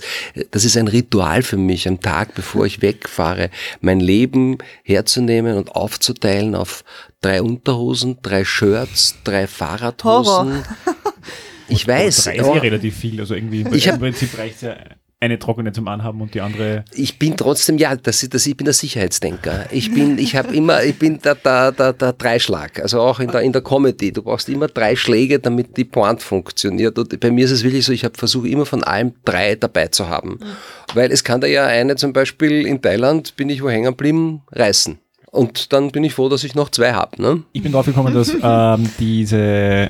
das ist ein Ritual für mich am Tag, bevor ich wegfahre, mein Leben herzunehmen und aufzuteilen auf drei Unterhosen, drei Shirts, drei Fahrradhosen. Ich weiß. Drei ist eh relativ viel. Also irgendwie Ich hab- im Prinzip reicht ja eine trockene zum Anhaben und die andere. ich bin trotzdem, ja, das, das, ich bin der Sicherheitsdenker. Ich bin, ich habe immer, ich bin der, der, der, der Dreischlag. Also auch in der, in der Comedy. Du brauchst immer drei Schläge, damit die Pointe funktioniert. Und bei mir ist es wirklich so, ich habe versuche immer von allem drei dabei zu haben. Weil es kann da ja eine zum Beispiel in Thailand, bin ich wo hängen geblieben, reißen. Und dann bin ich froh, dass ich noch zwei habe. Ne? Ich bin drauf gekommen, dass ähm, diese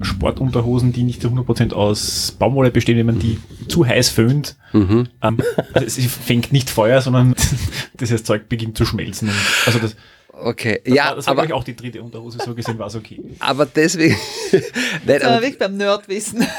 Sportunterhosen, die nicht zu 100% aus Baumwolle bestehen, wenn man die zu heiß föhnt, Mhm. ähm, also es fängt nicht Feuer, sondern das Zeug beginnt zu schmelzen. Und, also das, Okay, das ja, war, das war aber, auch die dritte Unterhose, so gesehen war es okay. aber deswegen. Nein, Da aber- wir wirklich beim Nerdwissen.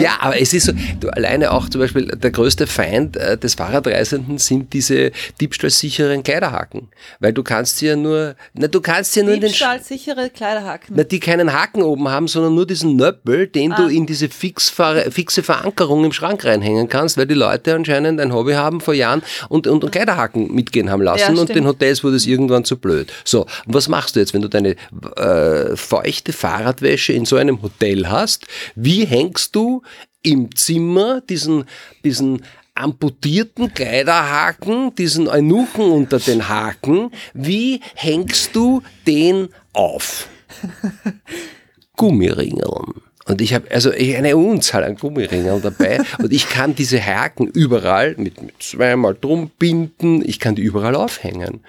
Ja, aber es ist so, du alleine auch zum Beispiel der größte Feind äh, des Fahrradreisenden sind diese diebstahlsicheren Kleiderhaken. Weil du kannst sie ja nur, na, du kannst sie ja nur in den, Diebstahlsichere Kleiderhaken. na, die keinen Haken oben haben, sondern nur diesen Nöppel, den du Ah. in diese fix, fixe Verankerung im Schrank reinhängen kannst, weil die Leute anscheinend ein Hobby haben vor Jahren und, und, und Kleiderhaken mitgehen haben lassen Ja, und den Hotels wurde es irgendwann zu blöd. So, was machst du jetzt, wenn du deine äh, feuchte Fahrradwäsche in so einem Hotel hast? Wie hängst du im Zimmer diesen, diesen amputierten Kleiderhaken, diesen Eunuchen unter den Haken, wie hängst du den auf? Gummiringeln. Und ich habe also eine Unzahl an Gummiringeln dabei und ich kann diese Haken überall mit, mit zweimal drum binden, ich kann die überall aufhängen.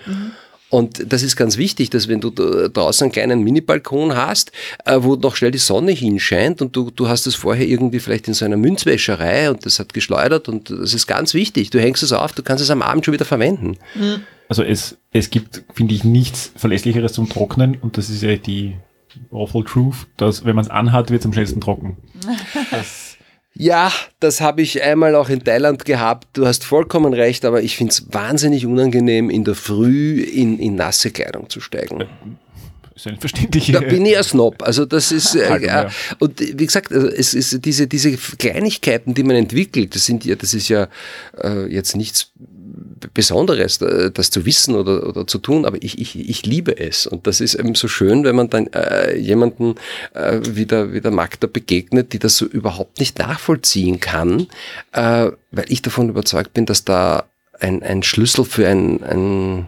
Und das ist ganz wichtig, dass wenn du da draußen einen kleinen Mini-Balkon hast, äh, wo noch schnell die Sonne hinscheint und du, du hast es vorher irgendwie vielleicht in so einer Münzwäscherei und das hat geschleudert und das ist ganz wichtig. Du hängst es auf, du kannst es am Abend schon wieder verwenden. Also es, es gibt, finde ich, nichts Verlässlicheres zum Trocknen und das ist ja die awful truth, dass wenn man es anhat, wird es am schnellsten trocken. Das, Ja, das habe ich einmal auch in Thailand gehabt. Du hast vollkommen recht, aber ich finde es wahnsinnig unangenehm, in der Früh in, in nasse Kleidung zu steigen. ist eine verständliche. Da bin ich ein Snob. Also das ist äh, ja. und wie gesagt, also es ist diese diese Kleinigkeiten, die man entwickelt. Das sind ja, das ist ja äh, jetzt nichts Besonderes, äh, das zu wissen oder, oder zu tun, aber ich, ich, ich liebe es. Und das ist eben so schön, wenn man dann äh, jemanden äh, wie, der, wie der Magda begegnet, die das so überhaupt nicht nachvollziehen kann, äh, weil ich davon überzeugt bin, dass da ein, ein Schlüssel für ein, ein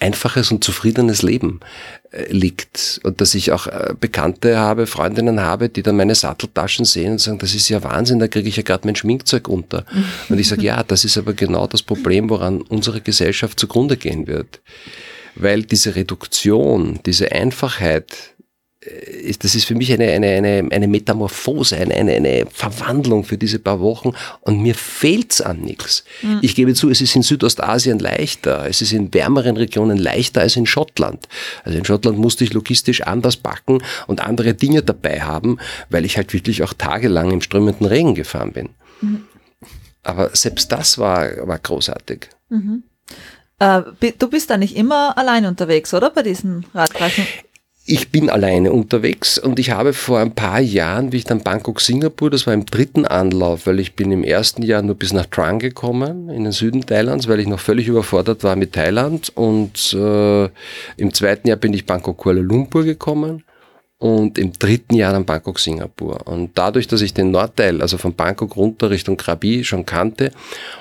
einfaches und zufriedenes Leben äh, liegt. Und dass ich auch äh, Bekannte habe, Freundinnen habe, die dann meine Satteltaschen sehen und sagen, das ist ja Wahnsinn, da kriege ich ja gerade mein Schminkzeug unter. Und ich sage, ja, das ist aber genau das Problem, woran unsere Gesellschaft zugrunde gehen wird. Weil diese Reduktion, diese Einfachheit, ist, das ist für mich eine, eine, eine, eine Metamorphose, eine, eine, eine Verwandlung für diese paar Wochen und mir fehlt's an nichts. Ich gebe zu, es ist in Südostasien leichter, es ist in wärmeren Regionen leichter als in Schottland. Also in Schottland musste ich logistisch anders backen und andere Dinge dabei haben, weil ich halt wirklich auch tagelang im strömenden Regen gefahren bin. Aber selbst das war, war großartig. Äh, bi- du bist da nicht immer allein unterwegs, oder? Bei diesen Radreisen? Ich bin alleine unterwegs und ich habe vor ein paar Jahren, wie ich dann Bangkok, Singapur, das war im dritten Anlauf, weil ich bin im ersten Jahr nur bis nach Trang gekommen, in den Süden Thailands, weil ich noch völlig überfordert war mit Thailand und äh, im zweiten Jahr bin ich Bangkok, Kuala Lumpur gekommen und im dritten Jahr dann Bangkok, Singapur. Und dadurch, dass ich den Nordteil, also von Bangkok runter Richtung Krabi schon kannte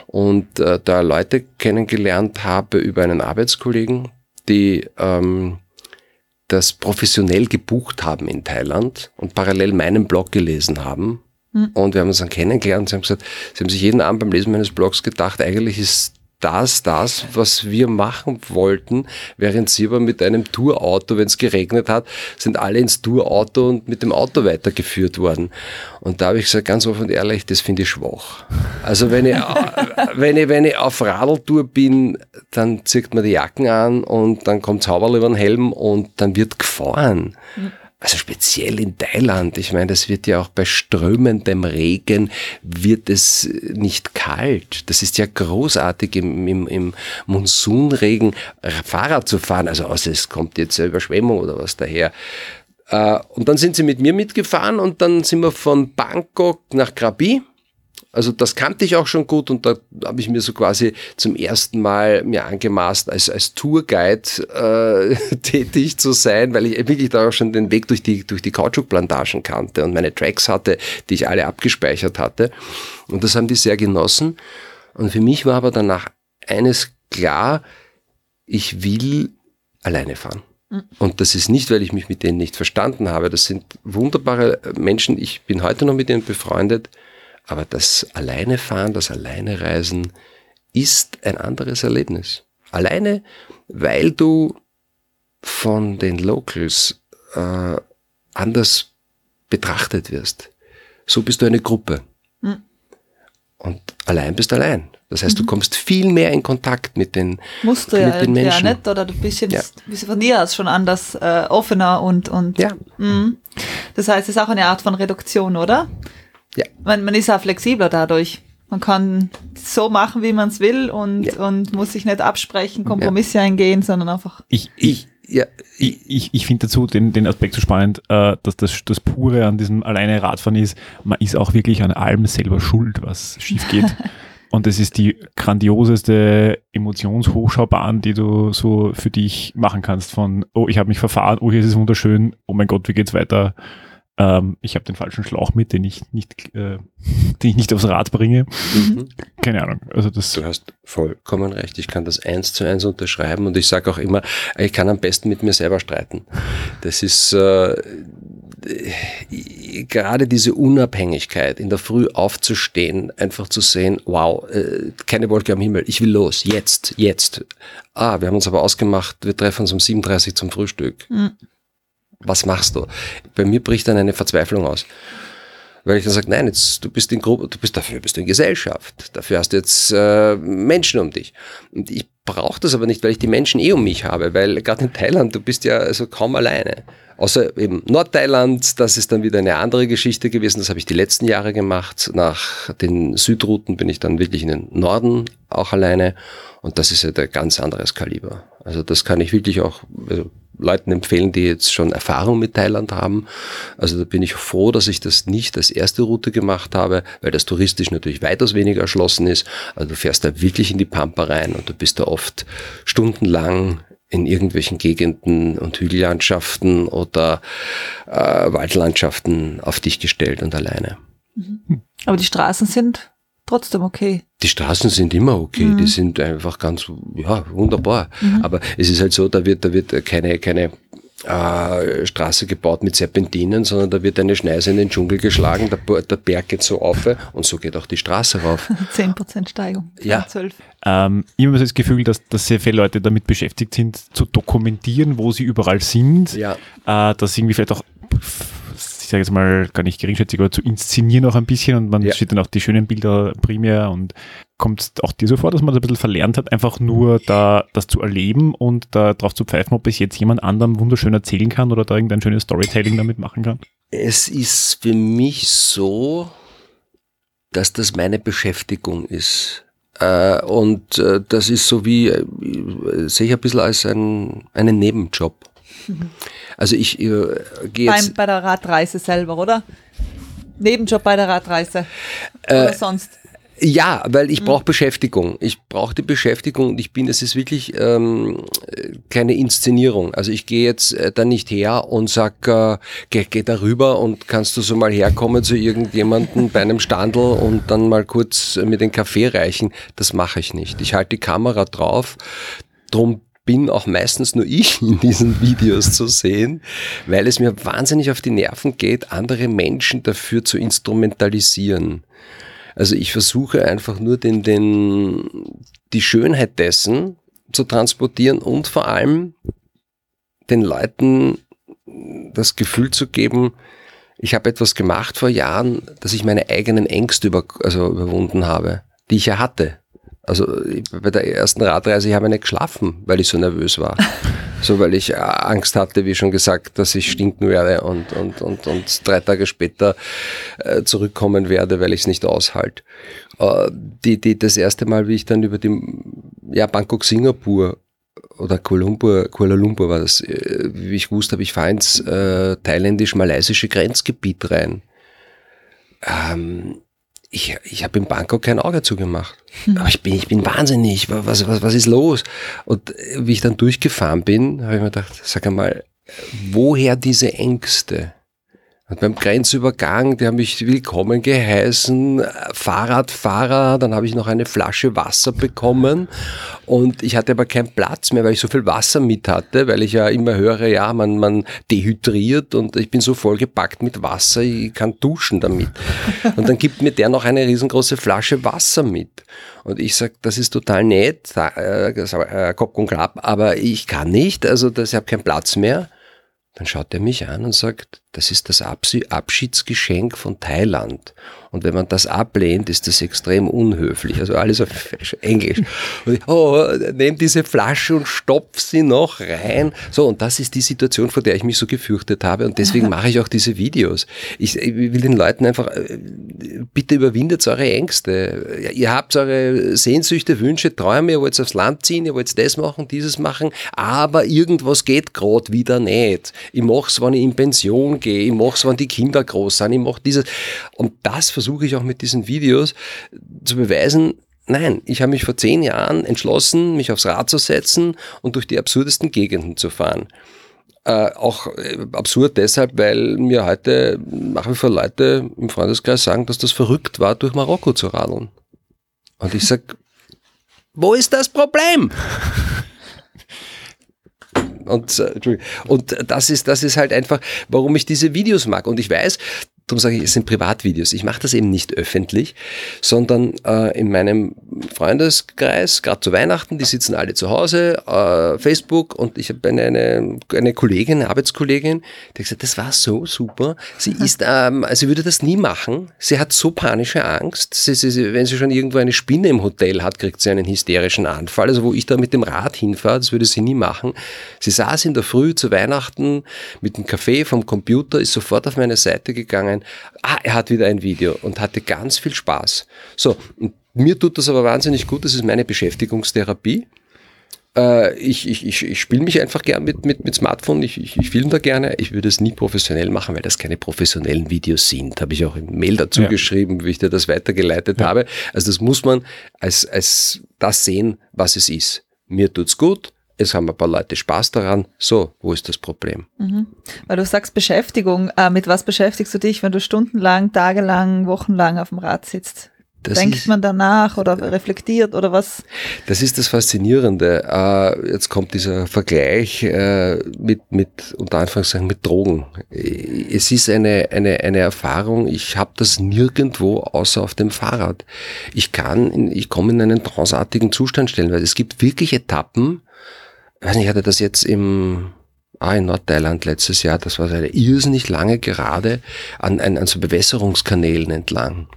und äh, da Leute kennengelernt habe über einen Arbeitskollegen, die ähm, das professionell gebucht haben in Thailand und parallel meinen Blog gelesen haben. Und wir haben uns dann kennengelernt. Sie haben gesagt, sie haben sich jeden Abend beim Lesen meines Blogs gedacht, eigentlich ist das das, was wir machen wollten, während sie aber mit einem Tourauto, wenn es geregnet hat, sind alle ins Tourauto und mit dem Auto weitergeführt worden. Und da habe ich gesagt, ganz offen und ehrlich, das finde ich schwach. Also wenn ich, wenn ich, wenn ich auf Radeltour bin, dann zieht man die Jacken an und dann kommt Zauberl über den Helm und dann wird gefahren. Also speziell in Thailand. Ich meine, das wird ja auch bei strömendem Regen wird es nicht kalt. Das ist ja großartig im, im, im Monsunregen Fahrrad zu fahren. Also außer es kommt jetzt eine Überschwemmung oder was daher. Äh, Und dann sind sie mit mir mitgefahren und dann sind wir von Bangkok nach Krabi. Also das kannte ich auch schon gut und da habe ich mir so quasi zum ersten Mal mir angemaßt, als, als Tourguide äh, tätig zu sein, weil ich wirklich da auch schon den Weg durch die, durch die Kautschukplantagen kannte und meine Tracks hatte, die ich alle abgespeichert hatte. Und das haben die sehr genossen. Und für mich war aber danach eines klar, ich will alleine fahren. Und das ist nicht, weil ich mich mit denen nicht verstanden habe. Das sind wunderbare Menschen. Ich bin heute noch mit ihnen befreundet. Aber das alleine fahren, das alleine reisen ist ein anderes Erlebnis. Alleine, weil du von den Locals äh, anders betrachtet wirst. So bist du eine Gruppe. Und allein bist allein. Das heißt, du kommst viel mehr in Kontakt mit den, Musst du mit ja, den ja Menschen. nicht, oder du bist jetzt Ja. bist von dir aus schon anders äh, offener und, und Ja. Mhm. das heißt, es ist auch eine Art von Reduktion, oder? Ja. Man, man ist auch flexibler dadurch. Man kann so machen, wie man es will und, Ja. und muss sich nicht absprechen, Kompromisse eingehen, sondern einfach. Ich, ich, Ja, ich, ich, ich finde dazu den, den Aspekt so spannend, äh, dass das, das Pure an diesem alleine Radfahren ist, man ist auch wirklich an allem selber schuld, was schief geht. Und das ist die grandioseste Emotionshochschaubahn, die du so für dich machen kannst. Von, oh, ich habe mich verfahren, oh, hier ist es wunderschön, oh mein Gott, wie geht's weiter? Ähm, ich habe den falschen Schlauch mit, den ich nicht, äh, den ich nicht aufs Rad bringe. Mhm. Keine Ahnung. Also das, Du hast vollkommen recht. Ich kann das eins zu eins unterschreiben und ich sage auch immer, ich kann am besten mit mir selber streiten. Das ist äh, gerade diese Unabhängigkeit, in der Früh aufzustehen, einfach zu sehen, wow, äh, keine Wolke am Himmel, ich will los, jetzt, jetzt. Ah, wir haben uns aber ausgemacht, wir treffen uns um 37 zum Frühstück. Was machst du? Bei mir bricht dann eine Verzweiflung aus. Weil ich dann sage, nein, jetzt, du bist in Gruppe, du bist dafür, bist du in Gesellschaft. Dafür hast du jetzt äh, Menschen um dich. Und ich brauche das aber nicht, weil ich die Menschen eh um mich habe, weil gerade in Thailand, du bist ja also kaum alleine. Außer eben Nordthailand, das ist dann wieder eine andere Geschichte gewesen. Das habe ich die letzten Jahre gemacht. Nach den Südrouten bin ich dann wirklich in den Norden auch alleine. Und das ist ja ein ganz anderes Kaliber. Also das kann ich wirklich auch also Leuten empfehlen, die jetzt schon Erfahrung mit Thailand haben. Also da bin ich froh, dass ich das nicht als erste Route gemacht habe, weil das touristisch natürlich weitaus weniger erschlossen ist. Also du fährst da wirklich in die Pampa rein und du bist da oft stundenlang in irgendwelchen Gegenden und Hügellandschaften oder äh, Waldlandschaften auf dich gestellt und alleine. Aber die Straßen sind trotzdem okay. Die Straßen sind immer okay, die sind einfach ganz, ja, wunderbar. Aber es ist halt so, da wird, da wird keine, keine äh, Straße gebaut mit Serpentinen, sondern da wird eine Schneise in den Dschungel geschlagen, der, der Berg geht so auf und so geht auch die Straße rauf. 10% Steigung. Ja. 12. Ähm, ich habe so das Gefühl, dass, dass sehr viele Leute damit beschäftigt sind, zu dokumentieren, wo sie überall sind. Ja. Äh, dass irgendwie vielleicht auch, ich sage jetzt mal gar nicht geringschätzig, aber zu inszenieren auch ein bisschen und man Ja. sieht dann auch die schönen Bilder primär und kommt es auch dir so vor, dass man das ein bisschen verlernt hat, einfach nur da das zu erleben und da drauf zu pfeifen, ob es jetzt jemand anderem wunderschön erzählen kann oder da irgendein schönes Storytelling damit machen kann? Es ist für mich so, dass das meine Beschäftigung ist. Äh, und äh, das ist so wie, äh, sehe ich ein bisschen als ein, einen Nebenjob. Also ich äh, gehe Beim, jetzt... bei der Radreise selber, oder? Nebenjob bei der Radreise. Oder sonst. Ja, weil ich brauche Beschäftigung. Ich brauche die Beschäftigung und ich bin, es ist wirklich ähm, keine Inszenierung. Also ich gehe jetzt äh, da nicht her und sag, äh, geh, geh da rüber und kannst du so mal herkommen zu irgendjemandem bei einem Standel und dann mal kurz mir den Kaffee reichen. Das mache ich nicht. Ich halte die Kamera drauf. Drum bin auch meistens nur ich in diesen Videos zu sehen, weil es mir wahnsinnig auf die Nerven geht, andere Menschen dafür zu instrumentalisieren. Also ich versuche einfach nur den, den, die Schönheit dessen zu transportieren und vor allem den Leuten das Gefühl zu geben, ich habe etwas gemacht vor Jahren, dass ich meine eigenen Ängste über, also überwunden habe, die ich ja hatte. Also bei der ersten Radreise, ich habe nicht geschlafen, weil ich so nervös war. so weil ich äh, Angst hatte, wie schon gesagt, dass ich stinken werde und, und, und, und drei Tage später äh, zurückkommen werde, weil ich es nicht aushalte. Äh, die, die, das erste Mal, wie ich dann über die ja, Bangkok, Singapur oder Kuala Lumpur, Kuala Lumpur war das, äh, wie ich wusste habe, ich fahre ins thailändisch-malaysische Grenzgebiet rein. Ähm, ich, ich habe in Bangkok kein Auge zugemacht. Hm. Aber ich bin, ich bin wahnsinnig. Was, was, was ist los? Und wie ich dann durchgefahren bin, habe ich mir gedacht, sag einmal, woher diese Ängste? Und beim Grenzübergang, die haben mich willkommen geheißen, Fahrradfahrer, dann habe ich noch eine Flasche Wasser bekommen und ich hatte aber keinen Platz mehr, weil ich so viel Wasser mit hatte, weil ich ja immer höre, ja, man, man dehydriert und ich bin so vollgepackt mit Wasser, ich kann duschen damit. Und dann gibt mir der noch eine riesengroße Flasche Wasser mit. Und ich sage, das ist total nett, äh, Kopf und Klapp, aber ich kann nicht, also das, ich habe keinen Platz mehr. Dann schaut er mich an und sagt, das ist das Abschiedsgeschenk von Thailand. Und wenn man das ablehnt, ist das extrem unhöflich. Also alles auf Englisch. Ich, oh, nehm diese Flasche und stopf sie noch rein. So, und das ist die Situation, vor der ich mich so gefürchtet habe. Und deswegen mache ich auch diese Videos. Ich, ich will den Leuten einfach, äh, bitte überwindet eure Ängste. Ihr habt eure Sehnsüchte, Wünsche, Träume, ihr wollt aufs Land ziehen, ihr wollt das machen, dieses machen, aber irgendwas geht gerade wieder nicht. Ich mache es, wenn ich in Pension gehe, ich mache es, wenn die Kinder groß sind, ich mache dieses. Und das versuche ich auch mit diesen Videos zu beweisen, Nein, ich habe mich vor zehn Jahren entschlossen, mich aufs Rad zu setzen und durch die absurdesten Gegenden zu fahren. Äh, auch äh, absurd deshalb, weil mir heute nach wie vor Leute im Freundeskreis sagen, dass das verrückt war, durch Marokko zu radeln. Und ich sage, wo ist das Problem? Und, äh, und das ist, das ist halt einfach, warum ich diese Videos mag. Und ich weiß, darum sage ich, es sind Privatvideos. Ich mache das eben nicht öffentlich, sondern äh, in meinem Freundeskreis, gerade zu Weihnachten, die sitzen alle zu Hause, äh, Facebook und ich habe eine, eine, eine Kollegin, eine Arbeitskollegin, die hat gesagt, das war so super. Sie ist, ähm, sie würde das nie machen. Sie hat so panische Angst. Sie, sie, wenn sie schon irgendwo eine Spinne im Hotel hat, kriegt sie einen hysterischen Anfall. Also wo ich da mit dem Rad hinfahre, das würde sie nie machen. Sie saß in der Früh zu Weihnachten mit dem Kaffee vom Computer, ist sofort auf meine Seite gegangen, ah, er hat wieder ein Video und hatte ganz viel Spaß. So, mir tut das aber wahnsinnig gut, das ist meine Beschäftigungstherapie. Äh, ich ich, ich, ich spiele mich einfach gern mit, mit, mit Smartphone, ich, ich, ich filme da gerne. Ich würde es nie professionell machen, weil das keine professionellen Videos sind. Habe ich auch im Mail dazu Ja. geschrieben, wie ich dir das weitergeleitet habe. Also das muss man als, als das sehen, was es ist. Mir tut's gut, es haben ein paar Leute Spaß daran. So, wo ist das Problem? Weil du sagst Beschäftigung. Äh, mit was beschäftigst du dich, wenn du stundenlang, tagelang, wochenlang auf dem Rad sitzt? Das Denkt ist- man danach oder reflektiert oder was? Das ist das Faszinierende. Äh, jetzt kommt dieser Vergleich äh, mit, mit, unter Anführungszeichen, mit Drogen. Äh, Es ist eine, eine, eine Erfahrung, ich habe das nirgendwo außer auf dem Fahrrad. Ich kann, ich komme in einen tranceartigen Zustand stellen, weil es gibt wirklich Etappen, weiß nicht, ich hatte das jetzt im, ah, in Nordthailand letztes Jahr, das war eine irrsinnig lange Gerade an, an, an so Bewässerungskanälen entlang.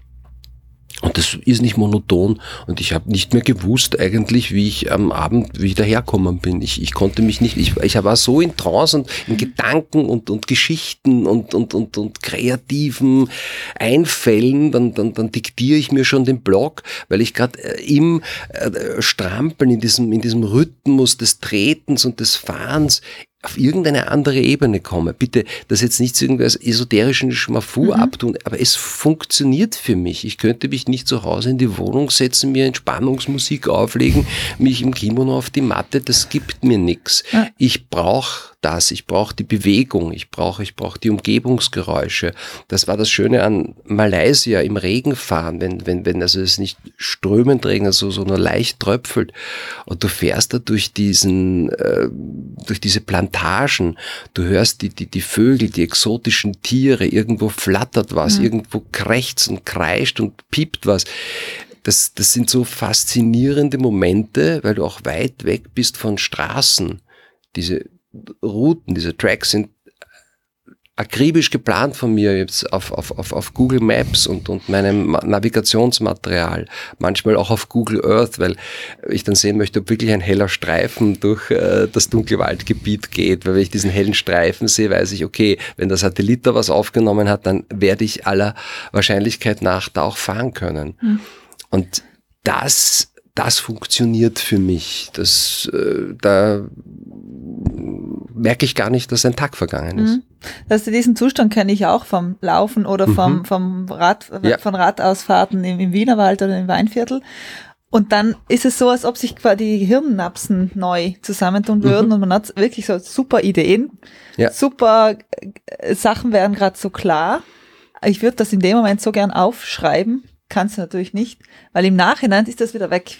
Und das ist nicht monoton. Und ich habe nicht mehr gewusst eigentlich, wie ich am Abend wieder herkommen bin. Ich, ich konnte mich nicht, ich, ich war so in Trance und in Gedanken und, und Geschichten und, und, und, und kreativen Einfällen. Dann, dann, dann diktiere ich mir schon den Blog, weil ich gerade äh, im äh, Strampeln, in diesem, in diesem Rhythmus des Tretens und des Fahrens auf irgendeine andere Ebene komme. Bitte das jetzt nicht zu irgendwas esoterischen Schmafu mhm. abtun, aber es funktioniert für mich. Ich könnte mich nicht zu Hause in die Wohnung setzen, mir Entspannungsmusik auflegen, mich im Kimono auf die Matte, das gibt mir nichts. Ja. Ich brauche das, ich brauche die Bewegung, ich brauche ich brauche die Umgebungsgeräusche. Das war das Schöne an Malaysia im Regen fahren, wenn wenn wenn also es nicht strömend regnet, also so nur leicht tröpfelt und du fährst da durch diesen äh, durch diese Plantagen, du hörst die die die Vögel, die exotischen Tiere, irgendwo flattert was, mhm. irgendwo krächzt und kreischt und piept was das, das sind so faszinierende Momente, weil du auch weit weg bist von Straßen. Diese Routen, diese Tracks sind akribisch geplant von mir jetzt auf, auf, auf, auf Google Maps und, und meinem Navigationsmaterial, manchmal auch auf Google Earth, weil ich dann sehen möchte, ob wirklich ein heller Streifen durch äh, das dunkle Waldgebiet geht, weil wenn ich diesen hellen Streifen sehe, weiß ich, okay, wenn der Satellit da was aufgenommen hat, dann werde ich aller Wahrscheinlichkeit nach da auch fahren können. Mhm. Und das das funktioniert für mich. Das, äh, da merke ich gar nicht, dass ein Tag vergangen ist. Mhm. Also diesen Zustand kenne ich auch vom Laufen oder vom, mhm. vom Rad, ja. von Radausfahrten im, im Wienerwald oder im Weinviertel. Und dann ist es so, als ob sich quasi die Hirnnapsen neu zusammentun würden mhm. und man hat wirklich so super Ideen, ja. super äh, Sachen werden gerade so klar. Ich würde das in dem Moment so gern aufschreiben Kannst du natürlich nicht, weil im Nachhinein ist das wieder weg.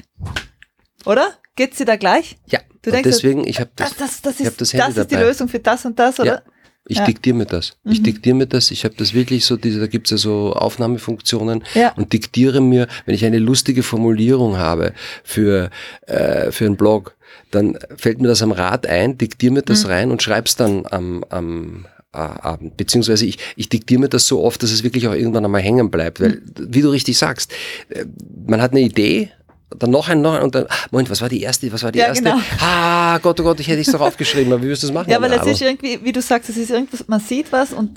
Oder? Geht's dir da gleich? Ja. Du denkst, deswegen, ich habe das, das, das, ist, hab das, das ist die Lösung für das und das, oder? Ja. Ich ja. diktiere mir das. Ich mhm. diktiere mir das. Ich habe das wirklich so, diese, da gibt's ja so Aufnahmefunktionen ja. und diktiere mir, wenn ich eine lustige Formulierung habe für, äh, für einen Blog, dann fällt mir das am Rad ein, diktiere mir das mhm. rein und schreib's dann am, am, Abend. Beziehungsweise ich, ich diktiere mir das so oft, dass es wirklich auch irgendwann einmal hängen bleibt. Weil, wie du richtig sagst, äh, man hat eine Idee, dann noch ein, noch ein und dann, Moment, was war die erste, was war die ja, erste? Genau. Ah, Gott, oh Gott, ich hätte es doch aufgeschrieben, aber wie wirst du das machen? Ja, weil es ist irgendwie, wie du sagst, es ist irgendwas, man sieht was und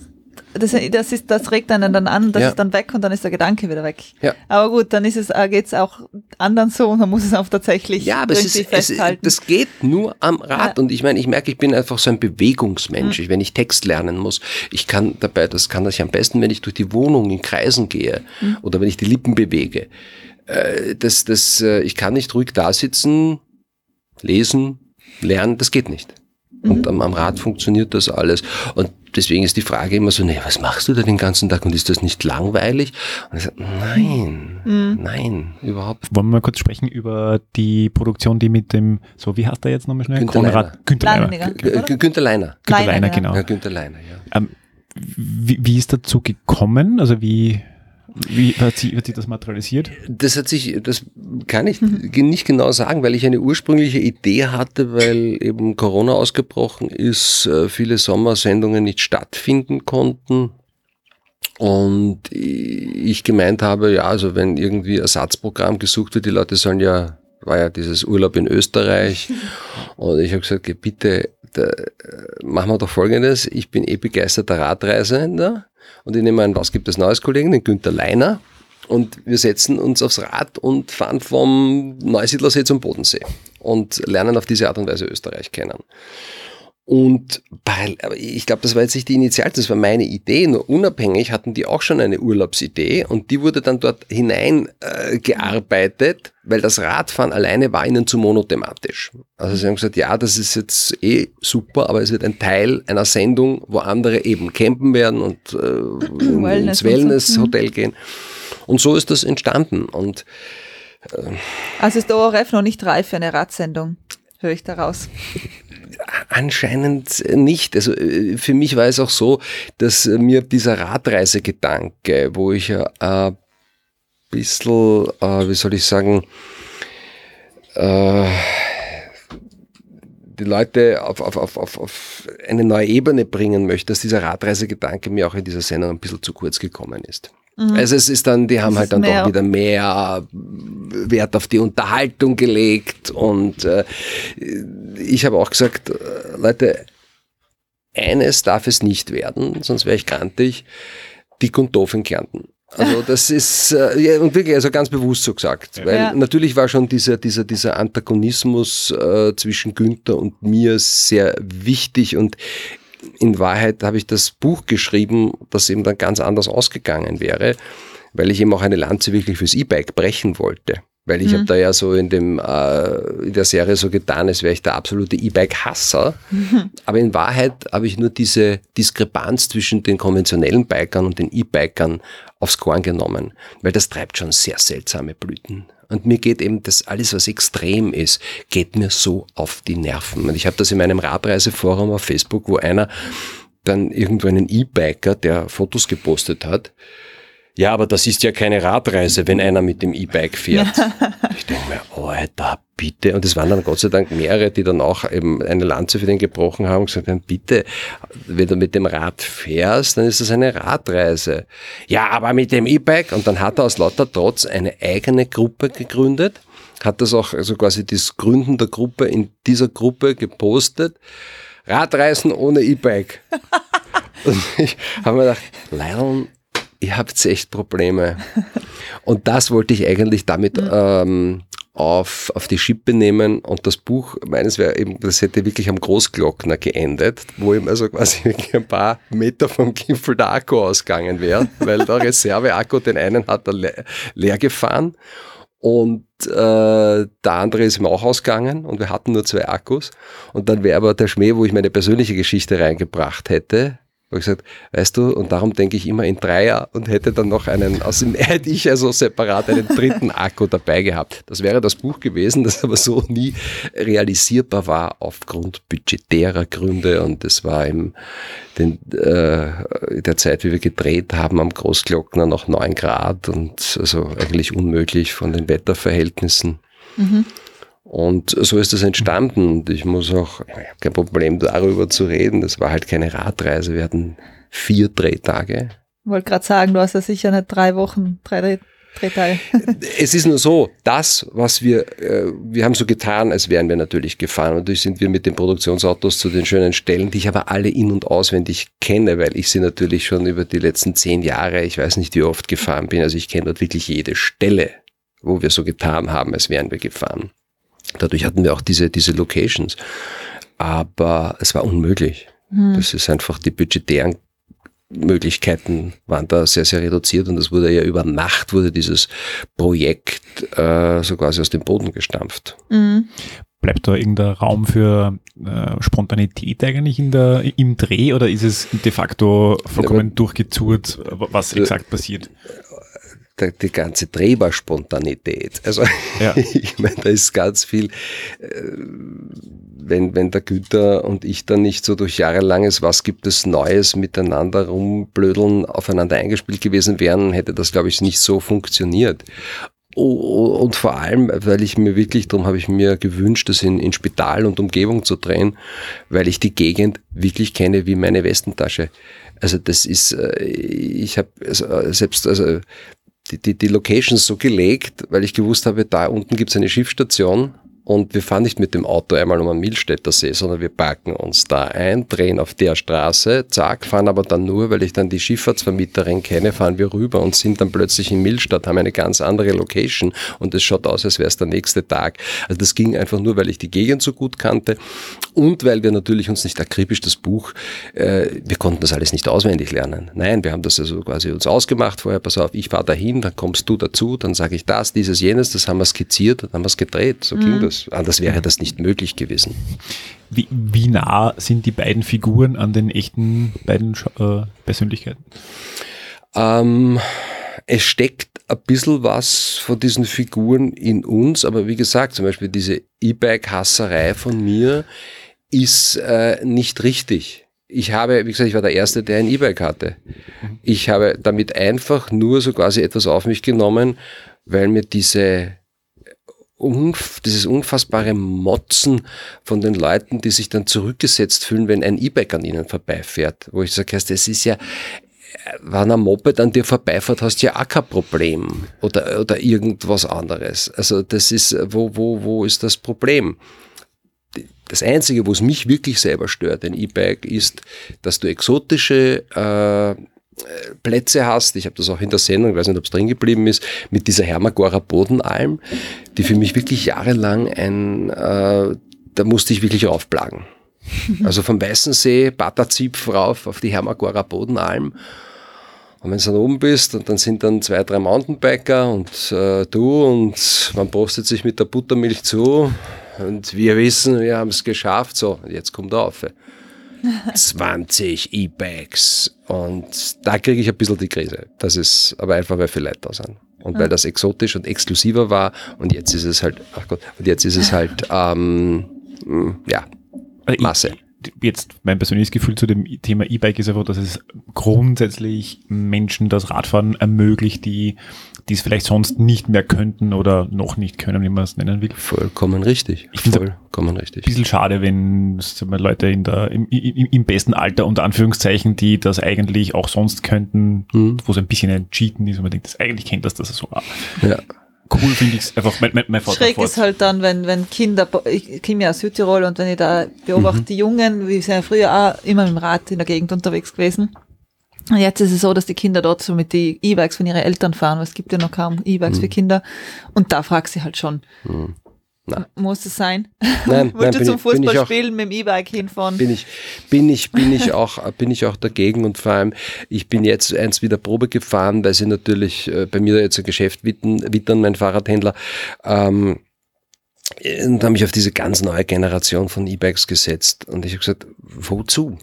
das, das, ist, das regt einen dann an, das ja. ist dann weg und dann ist der Gedanke wieder weg. Ja. Aber gut, dann ist es, äh, geht's auch anderen so und man muss es auch tatsächlich ja, aber es ist, festhalten. Es, das geht nur am Rad ja. und ich meine, ich merke, ich bin einfach so ein Bewegungsmensch. Mhm. wenn ich Text lernen muss, ich kann dabei, das kann ich am besten, wenn ich durch die Wohnung in Kreisen gehe mhm. oder wenn ich die Lippen bewege. Äh, das, das, äh, ich kann nicht ruhig da sitzen, lesen, lernen, das geht nicht. Und mhm. am, am Rad funktioniert das alles. Und deswegen ist die Frage immer so, nee, was machst du da den ganzen Tag und ist das nicht langweilig? Und ich sage, nein, mhm. nein, überhaupt. Wollen wir mal kurz sprechen über die Produktion, die mit dem, so wie heißt der jetzt nochmal schnell? Günther Konrad, Günther Leiner. Günther Leiner. Günther Leiner, genau. Ja, Günther Leiner, ja. Ähm, wie, wie ist dazu gekommen? Also wie, wie hat sich, hat sich das materialisiert? Das hat sich, das kann ich nicht genau sagen, weil ich eine ursprüngliche Idee hatte, weil eben Corona ausgebrochen ist, äh, viele Sommersendungen nicht stattfinden konnten. Und ich gemeint habe, ja, also wenn irgendwie Ersatzprogramm gesucht wird, die Leute sollen ja, war ja dieses Urlaub in Österreich. Und ich habe gesagt, bitte, da, äh, machen wir doch folgendes, ich bin eh begeisterter Radreisender und ich nehme einen Was gibt es Neues Kollegen, den Günther Leiner. Und wir setzen uns aufs Rad und fahren vom Neusiedlersee zum Bodensee und lernen auf diese Art und Weise Österreich kennen. Und bei, ich glaube, das war jetzt nicht die Initial, das war meine Idee, nur unabhängig hatten die auch schon eine Urlaubsidee und die wurde dann dort hineingearbeitet, äh, weil das Radfahren alleine war ihnen zu monothematisch. Also sie haben gesagt, ja, das ist jetzt eh super, aber es wird ein Teil einer Sendung, wo andere eben campen werden und äh, ins Wellness-Hotel mhm. gehen. Und so ist das entstanden. Und äh, also ist der ORF noch nicht reif für eine Radsendung, höre ich daraus. Anscheinend nicht. Also äh, für mich war es auch so, dass mir dieser Radreisegedanke, wo ich ja ein bisschen, äh, wie soll ich sagen, äh, die Leute auf, auf, auf, auf, auf eine neue Ebene bringen möchte, dass dieser Radreisegedanke mir auch in dieser Sendung ein bisschen zu kurz gekommen ist. Mhm. Also es ist dann, die haben halt dann doch wieder mehr Wert auf die Unterhaltung gelegt und äh, ich habe auch gesagt, äh, Leute, eines darf es nicht werden, sonst wäre ich grantig, dick und doof in Kärnten. Also das ist äh, ja, und wirklich also ganz bewusst so gesagt, weil ja. natürlich war schon dieser dieser dieser Antagonismus äh, zwischen Günther und mir sehr wichtig und in Wahrheit habe ich das Buch geschrieben, das eben dann ganz anders ausgegangen wäre, weil ich eben auch eine Lanze wirklich fürs E-Bike brechen wollte. Weil ich mhm. habe da ja so in, dem, äh, in der Serie so getan, als wäre ich der absolute E-Bike-Hasser. Mhm. Aber in Wahrheit habe ich nur diese Diskrepanz zwischen den konventionellen Bikern und den E-Bikern aufs Korn genommen. Weil das treibt schon sehr seltsame Blüten. Und mir geht eben das alles, was extrem ist, geht mir so auf die Nerven. Und ich habe das in meinem Radreiseforum auf Facebook, wo einer dann irgendwo einen E-Biker, der Fotos gepostet hat, ja, aber das ist ja keine Radreise, wenn einer mit dem E-Bike fährt. ich denke mir, oh, Alter, bitte. Und es waren dann Gott sei Dank mehrere, die dann auch eben eine Lanze für den gebrochen haben und gesagt haben, bitte, wenn du mit dem Rad fährst, dann ist das eine Radreise. Ja, aber mit dem E-Bike. Und dann hat er aus lauter Trotz eine eigene Gruppe gegründet, hat das auch, also quasi das Gründen der Gruppe in dieser Gruppe gepostet. Radreisen ohne E-Bike. und ich habe mir gedacht, Leilon, ihr habt echt Probleme. Und das wollte ich eigentlich damit mhm. ähm, auf, auf die Schippe nehmen und das Buch meines wäre eben, das hätte wirklich am Großglockner geendet, wo ihm also quasi ein paar Meter vom Gipfel der Akku ausgegangen wäre, weil der Reserveakku, den einen hat er le leer gefahren und äh, der andere ist ihm auch ausgegangen und wir hatten nur zwei Akkus und dann wäre aber der Schmäh, wo ich meine persönliche Geschichte reingebracht hätte, habe ich gesagt, weißt du, und darum denke ich immer in Dreier und hätte dann noch einen, aus hätte ich also separat einen dritten Akku dabei gehabt. Das wäre das Buch gewesen, das aber so nie realisierbar war aufgrund budgetärer Gründe und es war äh, in der Zeit, wie wir gedreht haben, am Großglockner noch neun Grad und also eigentlich unmöglich von den Wetterverhältnissen. Mhm. Und so ist das entstanden. Und ich muss auch, ich habe kein Problem darüber zu reden. Das war halt keine Radreise. Wir hatten vier Drehtage. Ich wollte gerade sagen, du hast ja sicher nicht drei Wochen, drei Drehtage. es ist nur so, das, was wir, äh, wir haben so getan, als wären wir natürlich gefahren. Natürlich sind wir mit den Produktionsautos zu den schönen Stellen, die ich aber alle in- und auswendig kenne, weil ich sie natürlich schon über die letzten zehn Jahre, ich weiß nicht wie oft gefahren bin. Also ich kenne dort wirklich jede Stelle, wo wir so getan haben, als wären wir gefahren. Dadurch hatten wir auch diese, diese Locations. Aber es war unmöglich. Hm. Das ist einfach die budgetären Möglichkeiten waren da sehr, sehr reduziert und es wurde ja über Nacht wurde dieses Projekt äh, so quasi aus dem Boden gestampft. Mhm. Bleibt da irgendein Raum für äh, Spontanität eigentlich in der, im Dreh oder ist es de facto vollkommen ja, durchgezurrt, was exakt passiert? Der, die ganze Drehbar-Spontanität. Also ja. ich meine, da ist ganz viel, äh, wenn, wenn der Güter und ich dann nicht so durch jahrelanges Was gibt es Neues miteinander rumblödeln aufeinander eingespielt gewesen wären, hätte das, glaube ich, nicht so funktioniert. Und vor allem, weil ich mir wirklich, darum habe ich mir gewünscht, das in, in Spital und Umgebung zu drehen, weil ich die Gegend wirklich kenne wie meine Westentasche. Also das ist, äh, ich habe also selbst, also die, die, die Locations so gelegt, weil ich gewusst habe, da unten gibt es eine Schiffsstation und wir fahren nicht mit dem Auto einmal um den Milstädter See, sondern wir parken uns da ein, drehen auf der Straße, zack, fahren aber dann nur, weil ich dann die Schifffahrtsvermieterin kenne, fahren wir rüber und sind dann plötzlich in Milstadt, haben eine ganz andere Location und es schaut aus, als wäre es der nächste Tag. Also das ging einfach nur, weil ich die Gegend so gut kannte und weil wir natürlich uns nicht akribisch das Buch, äh, wir konnten das alles nicht auswendig lernen. Nein, wir haben das also quasi uns ausgemacht vorher, pass auf, ich fahre dahin, dann kommst du dazu, dann sage ich das, dieses, jenes, das haben wir skizziert, dann haben wir es gedreht. So mhm. ging das. Anders wäre das nicht möglich gewesen. Wie, wie nah sind die beiden Figuren an den echten beiden äh, Persönlichkeiten? Ähm, es steckt ein bisschen was von diesen Figuren in uns, aber wie gesagt, zum Beispiel diese E-Bike-Hasserei von mir ist äh, nicht richtig. Ich habe, wie gesagt, ich war der Erste, der ein E-Bike hatte. Ich habe damit einfach nur so quasi etwas auf mich genommen, weil mir diese dieses unfassbare Motzen von den Leuten, die sich dann zurückgesetzt fühlen, wenn ein E-Bike an ihnen vorbeifährt, wo ich sage, es ist ja, wenn ein Moped an dir vorbeifährt, hast du ja auch kein Problem oder, oder irgendwas anderes. Also das ist, wo, wo, wo ist das Problem? Das Einzige, was mich wirklich selber stört, ein E-Bike, ist, dass du exotische äh, Plätze hast, ich habe das auch in der Sendung, ich weiß nicht, ob es drin geblieben ist, mit dieser Hermagora Bodenalm, die für mich wirklich jahrelang ein, äh, da musste ich wirklich aufplagen. Also vom Weißensee, Batterzipf rauf auf die Hermagora Bodenalm. Und wenn du dann oben bist und dann sind dann zwei, drei Mountainbiker und äh, du und man postet sich mit der Buttermilch zu und wir wissen, wir haben es geschafft. So, jetzt kommt er auf. 20 E-Bags. Und da kriege ich ein bisschen die Krise. Das ist aber einfach, weil viele Leute da sind. Und weil das exotisch und exklusiver war und jetzt ist es halt, ach Gott, und jetzt ist es halt, ähm, ja, Also Masse. Ich, jetzt mein persönliches Gefühl zu dem Thema E-Bike ist einfach, dass es grundsätzlich Menschen das Radfahren ermöglicht, die, die es vielleicht sonst nicht mehr könnten oder noch nicht können, wie man es nennen will. Vollkommen richtig. Ich Vollkommen richtig. bisschen schade, wenn sagen wir, Leute in der, im, im, im besten Alter, unter Anführungszeichen, die das eigentlich auch sonst könnten, Mhm. wo es ein bisschen ein Cheaten ist und man denkt, das eigentlich kennt das, dass es so war. Ja. Cool finde ich es einfach, mein, mein Vater Schräg ist halt dann, wenn, wenn Kinder, ich komme ja aus Südtirol und wenn ich da beobachte, Mhm. die Jungen, wir sind ja früher auch immer mit dem Rad in der Gegend unterwegs gewesen. Und jetzt ist es so, dass die Kinder dort so mit die E-Bikes von ihren Eltern fahren, weil es gibt ja noch kaum E-Bikes Mhm. für Kinder. Und da fragst du halt schon, Nein. muss es sein? Nein, Willst nein, zum ich- Fußballspielen mit dem E-Bike hinfahren? bin ich, bin ich, bin ich auch, bin ich auch dagegen und vor allem, ich bin jetzt eins wieder Probe gefahren, weil sie natürlich äh, bei mir jetzt ein Geschäft wittern, mein Fahrradhändler, ähm, und habe mich auf diese ganz neue Generation von E-Bikes gesetzt und ich habe gesagt, wozu?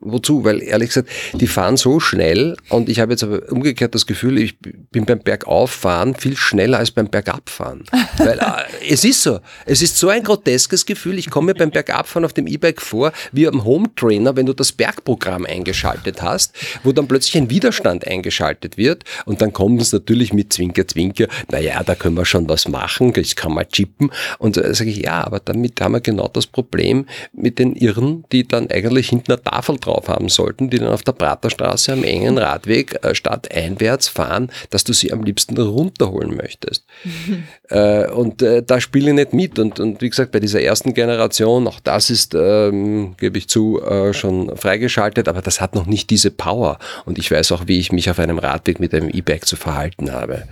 Wozu? Weil ehrlich gesagt, die fahren so schnell und ich habe jetzt aber umgekehrt das Gefühl, ich bin beim Bergauffahren viel schneller als beim Bergabfahren. Weil äh, es ist so. Es ist so ein groteskes Gefühl. Ich komme mir beim Bergabfahren auf dem E-Bike vor, wie am Home Trainer, wenn du das Bergprogramm eingeschaltet hast, wo dann plötzlich ein Widerstand eingeschaltet wird und dann kommt es natürlich mit Zwinker, Zwinker, naja, da können wir schon was machen, ich kann mal chippen. Und äh, sage ich, ja, aber damit haben wir genau das Problem mit den Irren, die dann eigentlich hinten eine Tafel drauf haben sollten, die dann auf der Praterstraße am engen Radweg äh, statt einwärts fahren, dass du sie am liebsten runterholen möchtest. Äh, und äh, da spiele ich nicht mit. Und, und wie gesagt, bei dieser ersten Generation, auch das ist, ähm, gebe ich zu, äh, schon freigeschaltet, aber das hat noch nicht diese Power. Und ich weiß auch, wie ich mich auf einem Radweg mit einem E-Bike zu verhalten habe.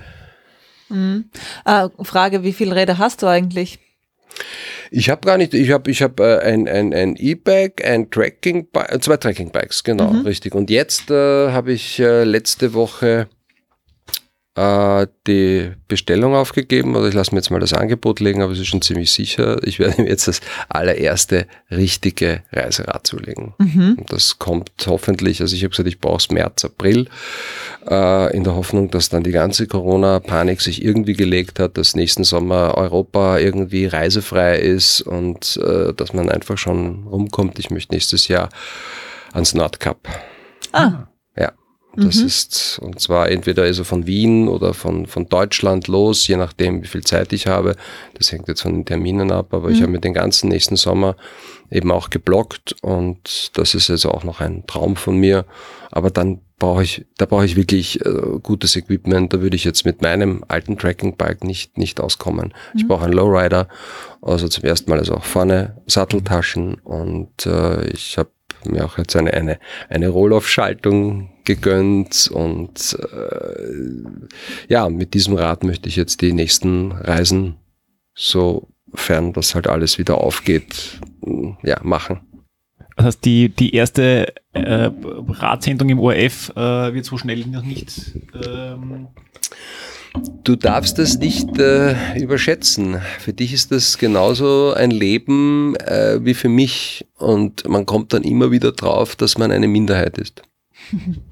Ah, Frage, wie viele Räder hast du eigentlich? Ich habe gar nicht, ich habe ich hab, äh, ein, ein, ein E-Bike, ein Tracking, äh, zwei Tracking-Bikes, genau, richtig. Und jetzt äh, habe ich äh, letzte Woche äh, die Bestellung aufgegeben, oder ich lasse mir jetzt mal das Angebot legen, aber es ist schon ziemlich sicher, ich werde mir jetzt das allererste richtige Reiserad zulegen. Und das kommt hoffentlich, also ich habe gesagt, ich brauche es März, April, äh, in der Hoffnung, dass dann die ganze Corona-Panik sich irgendwie gelegt hat, dass nächsten Sommer Europa irgendwie reisefrei ist und äh, dass man einfach schon rumkommt. Ich möchte nächstes Jahr ans Nordkap. Ah, Das ist, und zwar entweder also von Wien oder von, von Deutschland los, je nachdem, wie viel Zeit ich habe. Das hängt jetzt von den Terminen ab, aber ich habe mir den ganzen nächsten Sommer eben auch geblockt und das ist also auch noch ein Traum von mir. Aber dann brauche ich, da brauche ich wirklich äh, gutes Equipment. Da würde ich jetzt mit meinem alten Tracking-Bike nicht, nicht auskommen. Ich brauche einen Lowrider, also zum ersten Mal also auch vorne Satteltaschen und äh, ich habe mir auch jetzt eine, eine, eine Roll-Off-Schaltung gegönnt und äh, ja, mit diesem Rad möchte ich jetzt die nächsten Reisen, sofern das halt alles wieder aufgeht, ja, machen. Das heißt, die, die erste äh, Radsendung im ORF äh, wird so schnell noch nicht. Ähm, Du darfst das nicht äh, überschätzen. Für dich ist das genauso ein Leben äh, wie für mich und man kommt dann immer wieder drauf, dass man eine Minderheit ist.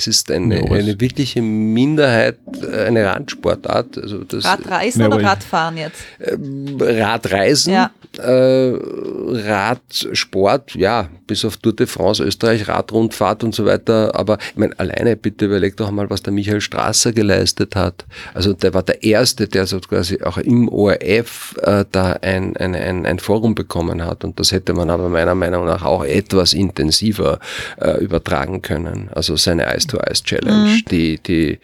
Es ist eine, Ja, eine wirkliche Minderheit, äh, eine Randsportart. Also das Radreisen oder Radfahren jetzt? ähm, Radreisen, Ja. äh, Radsport, ja, bis auf Tour de France, Österreich, Radrundfahrt und so weiter. Aber ich meine, alleine bitte überleg doch mal, was der Michael Strasser geleistet hat. Also der war der Erste, der so quasi auch im ORF äh, da ein, ein, ein, ein Forum bekommen hat. Und das hätte man aber meiner Meinung nach auch etwas intensiver äh, übertragen können. Also seine Ice-to-Ice-Challenge, die, die äh,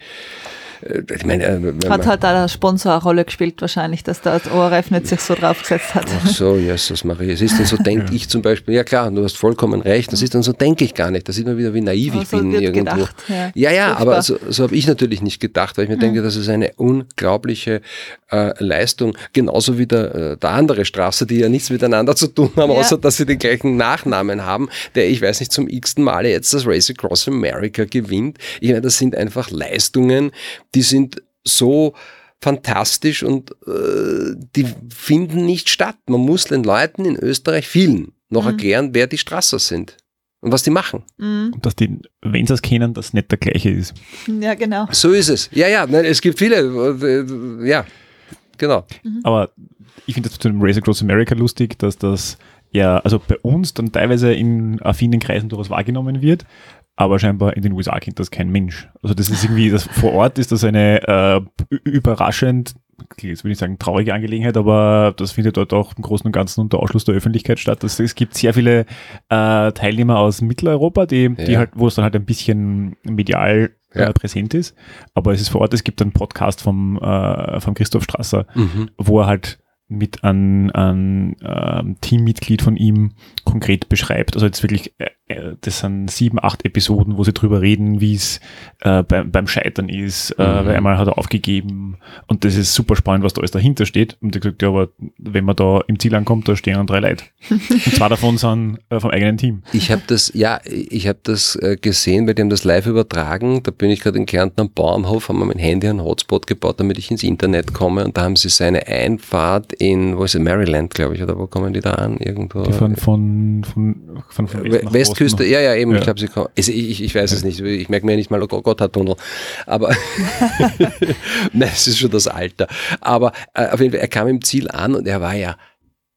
ich meine, äh, Hat halt da der Sponsor eine Rolle gespielt wahrscheinlich, dass da das ORF nicht sich so draufgesetzt hat. Ach so, Jesus Maria. Es ist dann so, denke ich zum Beispiel, ja klar, du hast vollkommen recht, das ist dann so, denke ich gar nicht. Da sieht man wieder, wie naiv Aber ich so bin wird irgendwo. gedacht, ja. ja, ja, aber so, so habe ich natürlich nicht gedacht, weil ich mir denke, das ist eine unglaubliche äh, Leistung. Genauso wie der, äh, der andere Straße, die ja nichts miteinander zu tun haben, Ja. außer dass sie den gleichen Nachnamen haben, der, ich weiß nicht, zum x-ten Male jetzt das Race Across America gewinnt. Ich meine, das sind einfach Leistungen, die sind so fantastisch und äh, die finden nicht statt. Man muss den Leuten in Österreich, vielen, noch Mhm. erklären, wer die Strasser sind und was die machen. Mhm. Und dass die, wenn sie es kennen, das nicht der gleiche ist. Ja, genau. So ist es. Ja, ja, nein, es gibt viele, äh, ja, genau. Aber ich finde das zu dem Race Across America lustig, dass das ja, also bei uns dann teilweise in affinen Kreisen durchaus wahrgenommen wird, aber scheinbar in den USA kennt das kein Mensch. Also das ist irgendwie, das vor Ort ist das eine äh, überraschend, jetzt würde ich sagen, traurige Angelegenheit, aber das findet dort auch im Großen und Ganzen unter Ausschluss der Öffentlichkeit statt. Das, es gibt sehr viele äh, Teilnehmer aus Mitteleuropa, die, die Ja. halt, wo es dann halt ein bisschen medial äh, Ja. präsent ist. Aber es ist vor Ort, es gibt einen Podcast vom, äh, vom Christoph Strasser, Mhm. wo er halt mit einem an, ähm, Teammitglied von ihm konkret beschreibt. Also jetzt wirklich, äh, äh, das sind sieben, acht Episoden, wo sie drüber reden, wie es äh, beim, beim Scheitern ist, äh, Mhm. weil einmal hat er aufgegeben und das ist super spannend, was da alles dahinter steht. Und er gesagt, ja, aber wenn man da im Ziel ankommt, da stehen dann drei Leute. und zwei davon sind äh, vom eigenen Team. Ich habe das, ja, ich habe das äh, gesehen, weil die haben das live übertragen. Da bin ich gerade in Kärnten am Bauernhof, haben wir mein Handy einen Hotspot gebaut, damit ich ins Internet komme. Und da haben sie seine Einfahrt in, wo ist es, Maryland, glaube ich, oder wo kommen die da an? Irgendwo. Die fahren von, von, von, von West nach Westküste, Osten. ja, ja, eben, Ja. ich glaube, sie kommen. Also ich, ich weiß es nicht, ich merke mir nicht mal, oh Gott, hat Tunnel. Aber, nein, es ist schon das Alter. Aber äh, auf jeden Fall, er kam im Ziel an und er war ja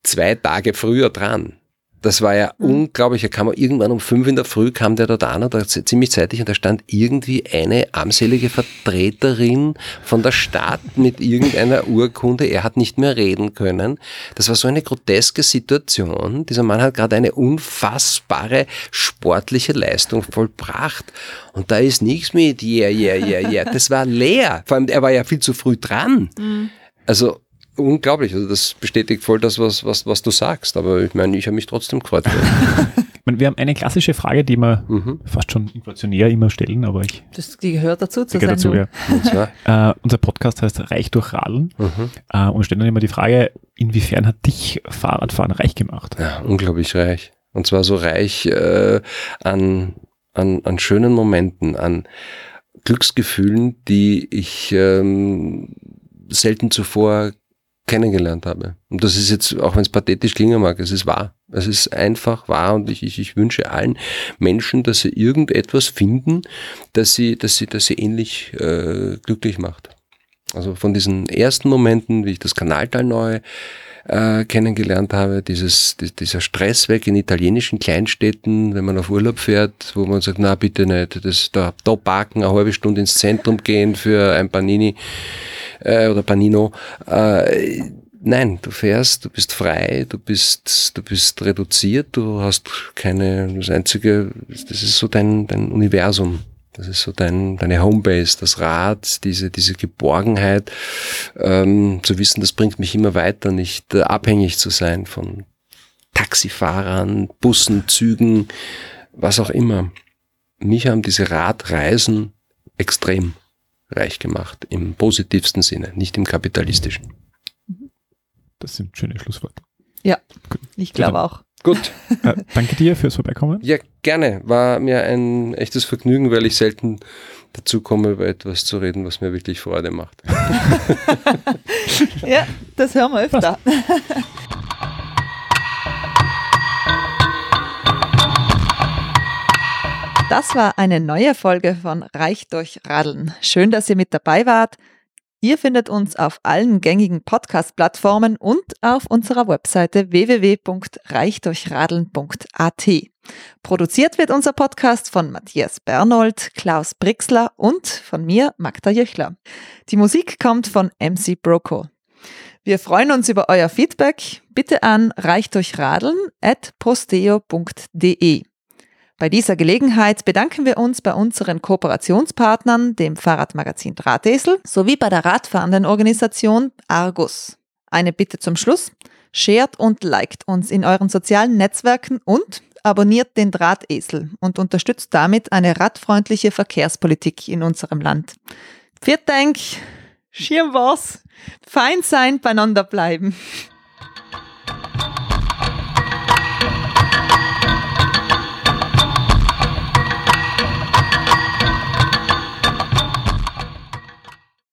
zwei Tage früher dran. Das war ja unglaublich. Er kam irgendwann um fünf in der Früh, kam der dort an, und da, ziemlich zeitig, und da stand irgendwie eine armselige Vertreterin von der Stadt mit irgendeiner Urkunde. Er hat nicht mehr reden können. Das war so eine groteske Situation. Dieser Mann hat gerade eine unfassbare sportliche Leistung vollbracht. Und da ist nichts mit, yeah, yeah, yeah, yeah. Das war leer. Vor allem, er war ja viel zu früh dran. Also, unglaublich. Also das bestätigt voll das, was, was, was du sagst. Aber ich meine, ich habe mich trotzdem gefreut. Ich meine, wir haben eine klassische Frage, die wir mhm. fast schon inflationär immer stellen, aber ich Das, die gehört dazu zur gehört dazu, ja. Äh, unser Podcast heißt Reich durch Radeln mhm. äh, und stellen dann immer die Frage, inwiefern hat dich Fahrradfahren reich gemacht? ja, unglaublich reich. Und zwar so reich äh, an, an, an schönen Momenten, an Glücksgefühlen, die ich ähm, selten zuvor kennengelernt habe. Und das ist jetzt, auch wenn es pathetisch klingen mag, es ist wahr. Es ist einfach wahr und ich, ich, ich wünsche allen Menschen, dass sie irgendetwas finden, das sie, dass sie, dass sie ähnlich äh, glücklich macht. Also von diesen ersten Momenten, wie ich das Kanaltal neu äh, kennengelernt habe, dieses, die, dieser Stress weg in italienischen Kleinstädten, wenn man auf Urlaub fährt, wo man sagt, na bitte nicht, das, da, da parken, eine halbe Stunde ins Zentrum gehen für ein Panini äh, oder Panino. Äh, nein, du fährst, du bist frei, du bist, du bist reduziert, du hast keine, das einzige, das ist so dein, dein Universum. Das ist so dein, deine Homebase, das Rad, diese, diese Geborgenheit, ähm, zu wissen, das bringt mich immer weiter, nicht äh, abhängig zu sein von Taxifahrern, Bussen, Zügen, was auch immer. Mich haben diese Radreisen extrem reich gemacht, im positivsten Sinne, nicht im kapitalistischen. Das sind schöne Schlussworte. Ich glaube auch. Gut, Äh, danke dir fürs Vorbeikommen. ja, gerne. War mir ein echtes Vergnügen, weil ich selten dazu komme, über etwas zu reden, was mir wirklich Freude macht. Ja, das hören wir öfter. Das war eine neue Folge von Reich durch Radeln. Schön, dass ihr mit dabei wart. Ihr findet uns auf allen gängigen Podcast-Plattformen und auf unserer Webseite www.reichdurchradeln.at. Produziert wird unser Podcast von Matthias Bernold, Klaus Brixler und von mir, Magda Jöchler. Die Musik kommt von MC Broco. Wir freuen uns über euer Feedback. Bitte an reichdurchradeln at posteo.de. Bei dieser Gelegenheit bedanken wir uns bei unseren Kooperationspartnern, dem Fahrradmagazin Drahtesel, sowie bei der radfahrenden Organisation Argus. Eine Bitte zum Schluss. Shared und liked uns in euren sozialen Netzwerken und abonniert den Drahtesel und unterstützt damit eine radfreundliche Verkehrspolitik in unserem Land. Viert Dank, Schirm was, fein sein, beieinander bleiben.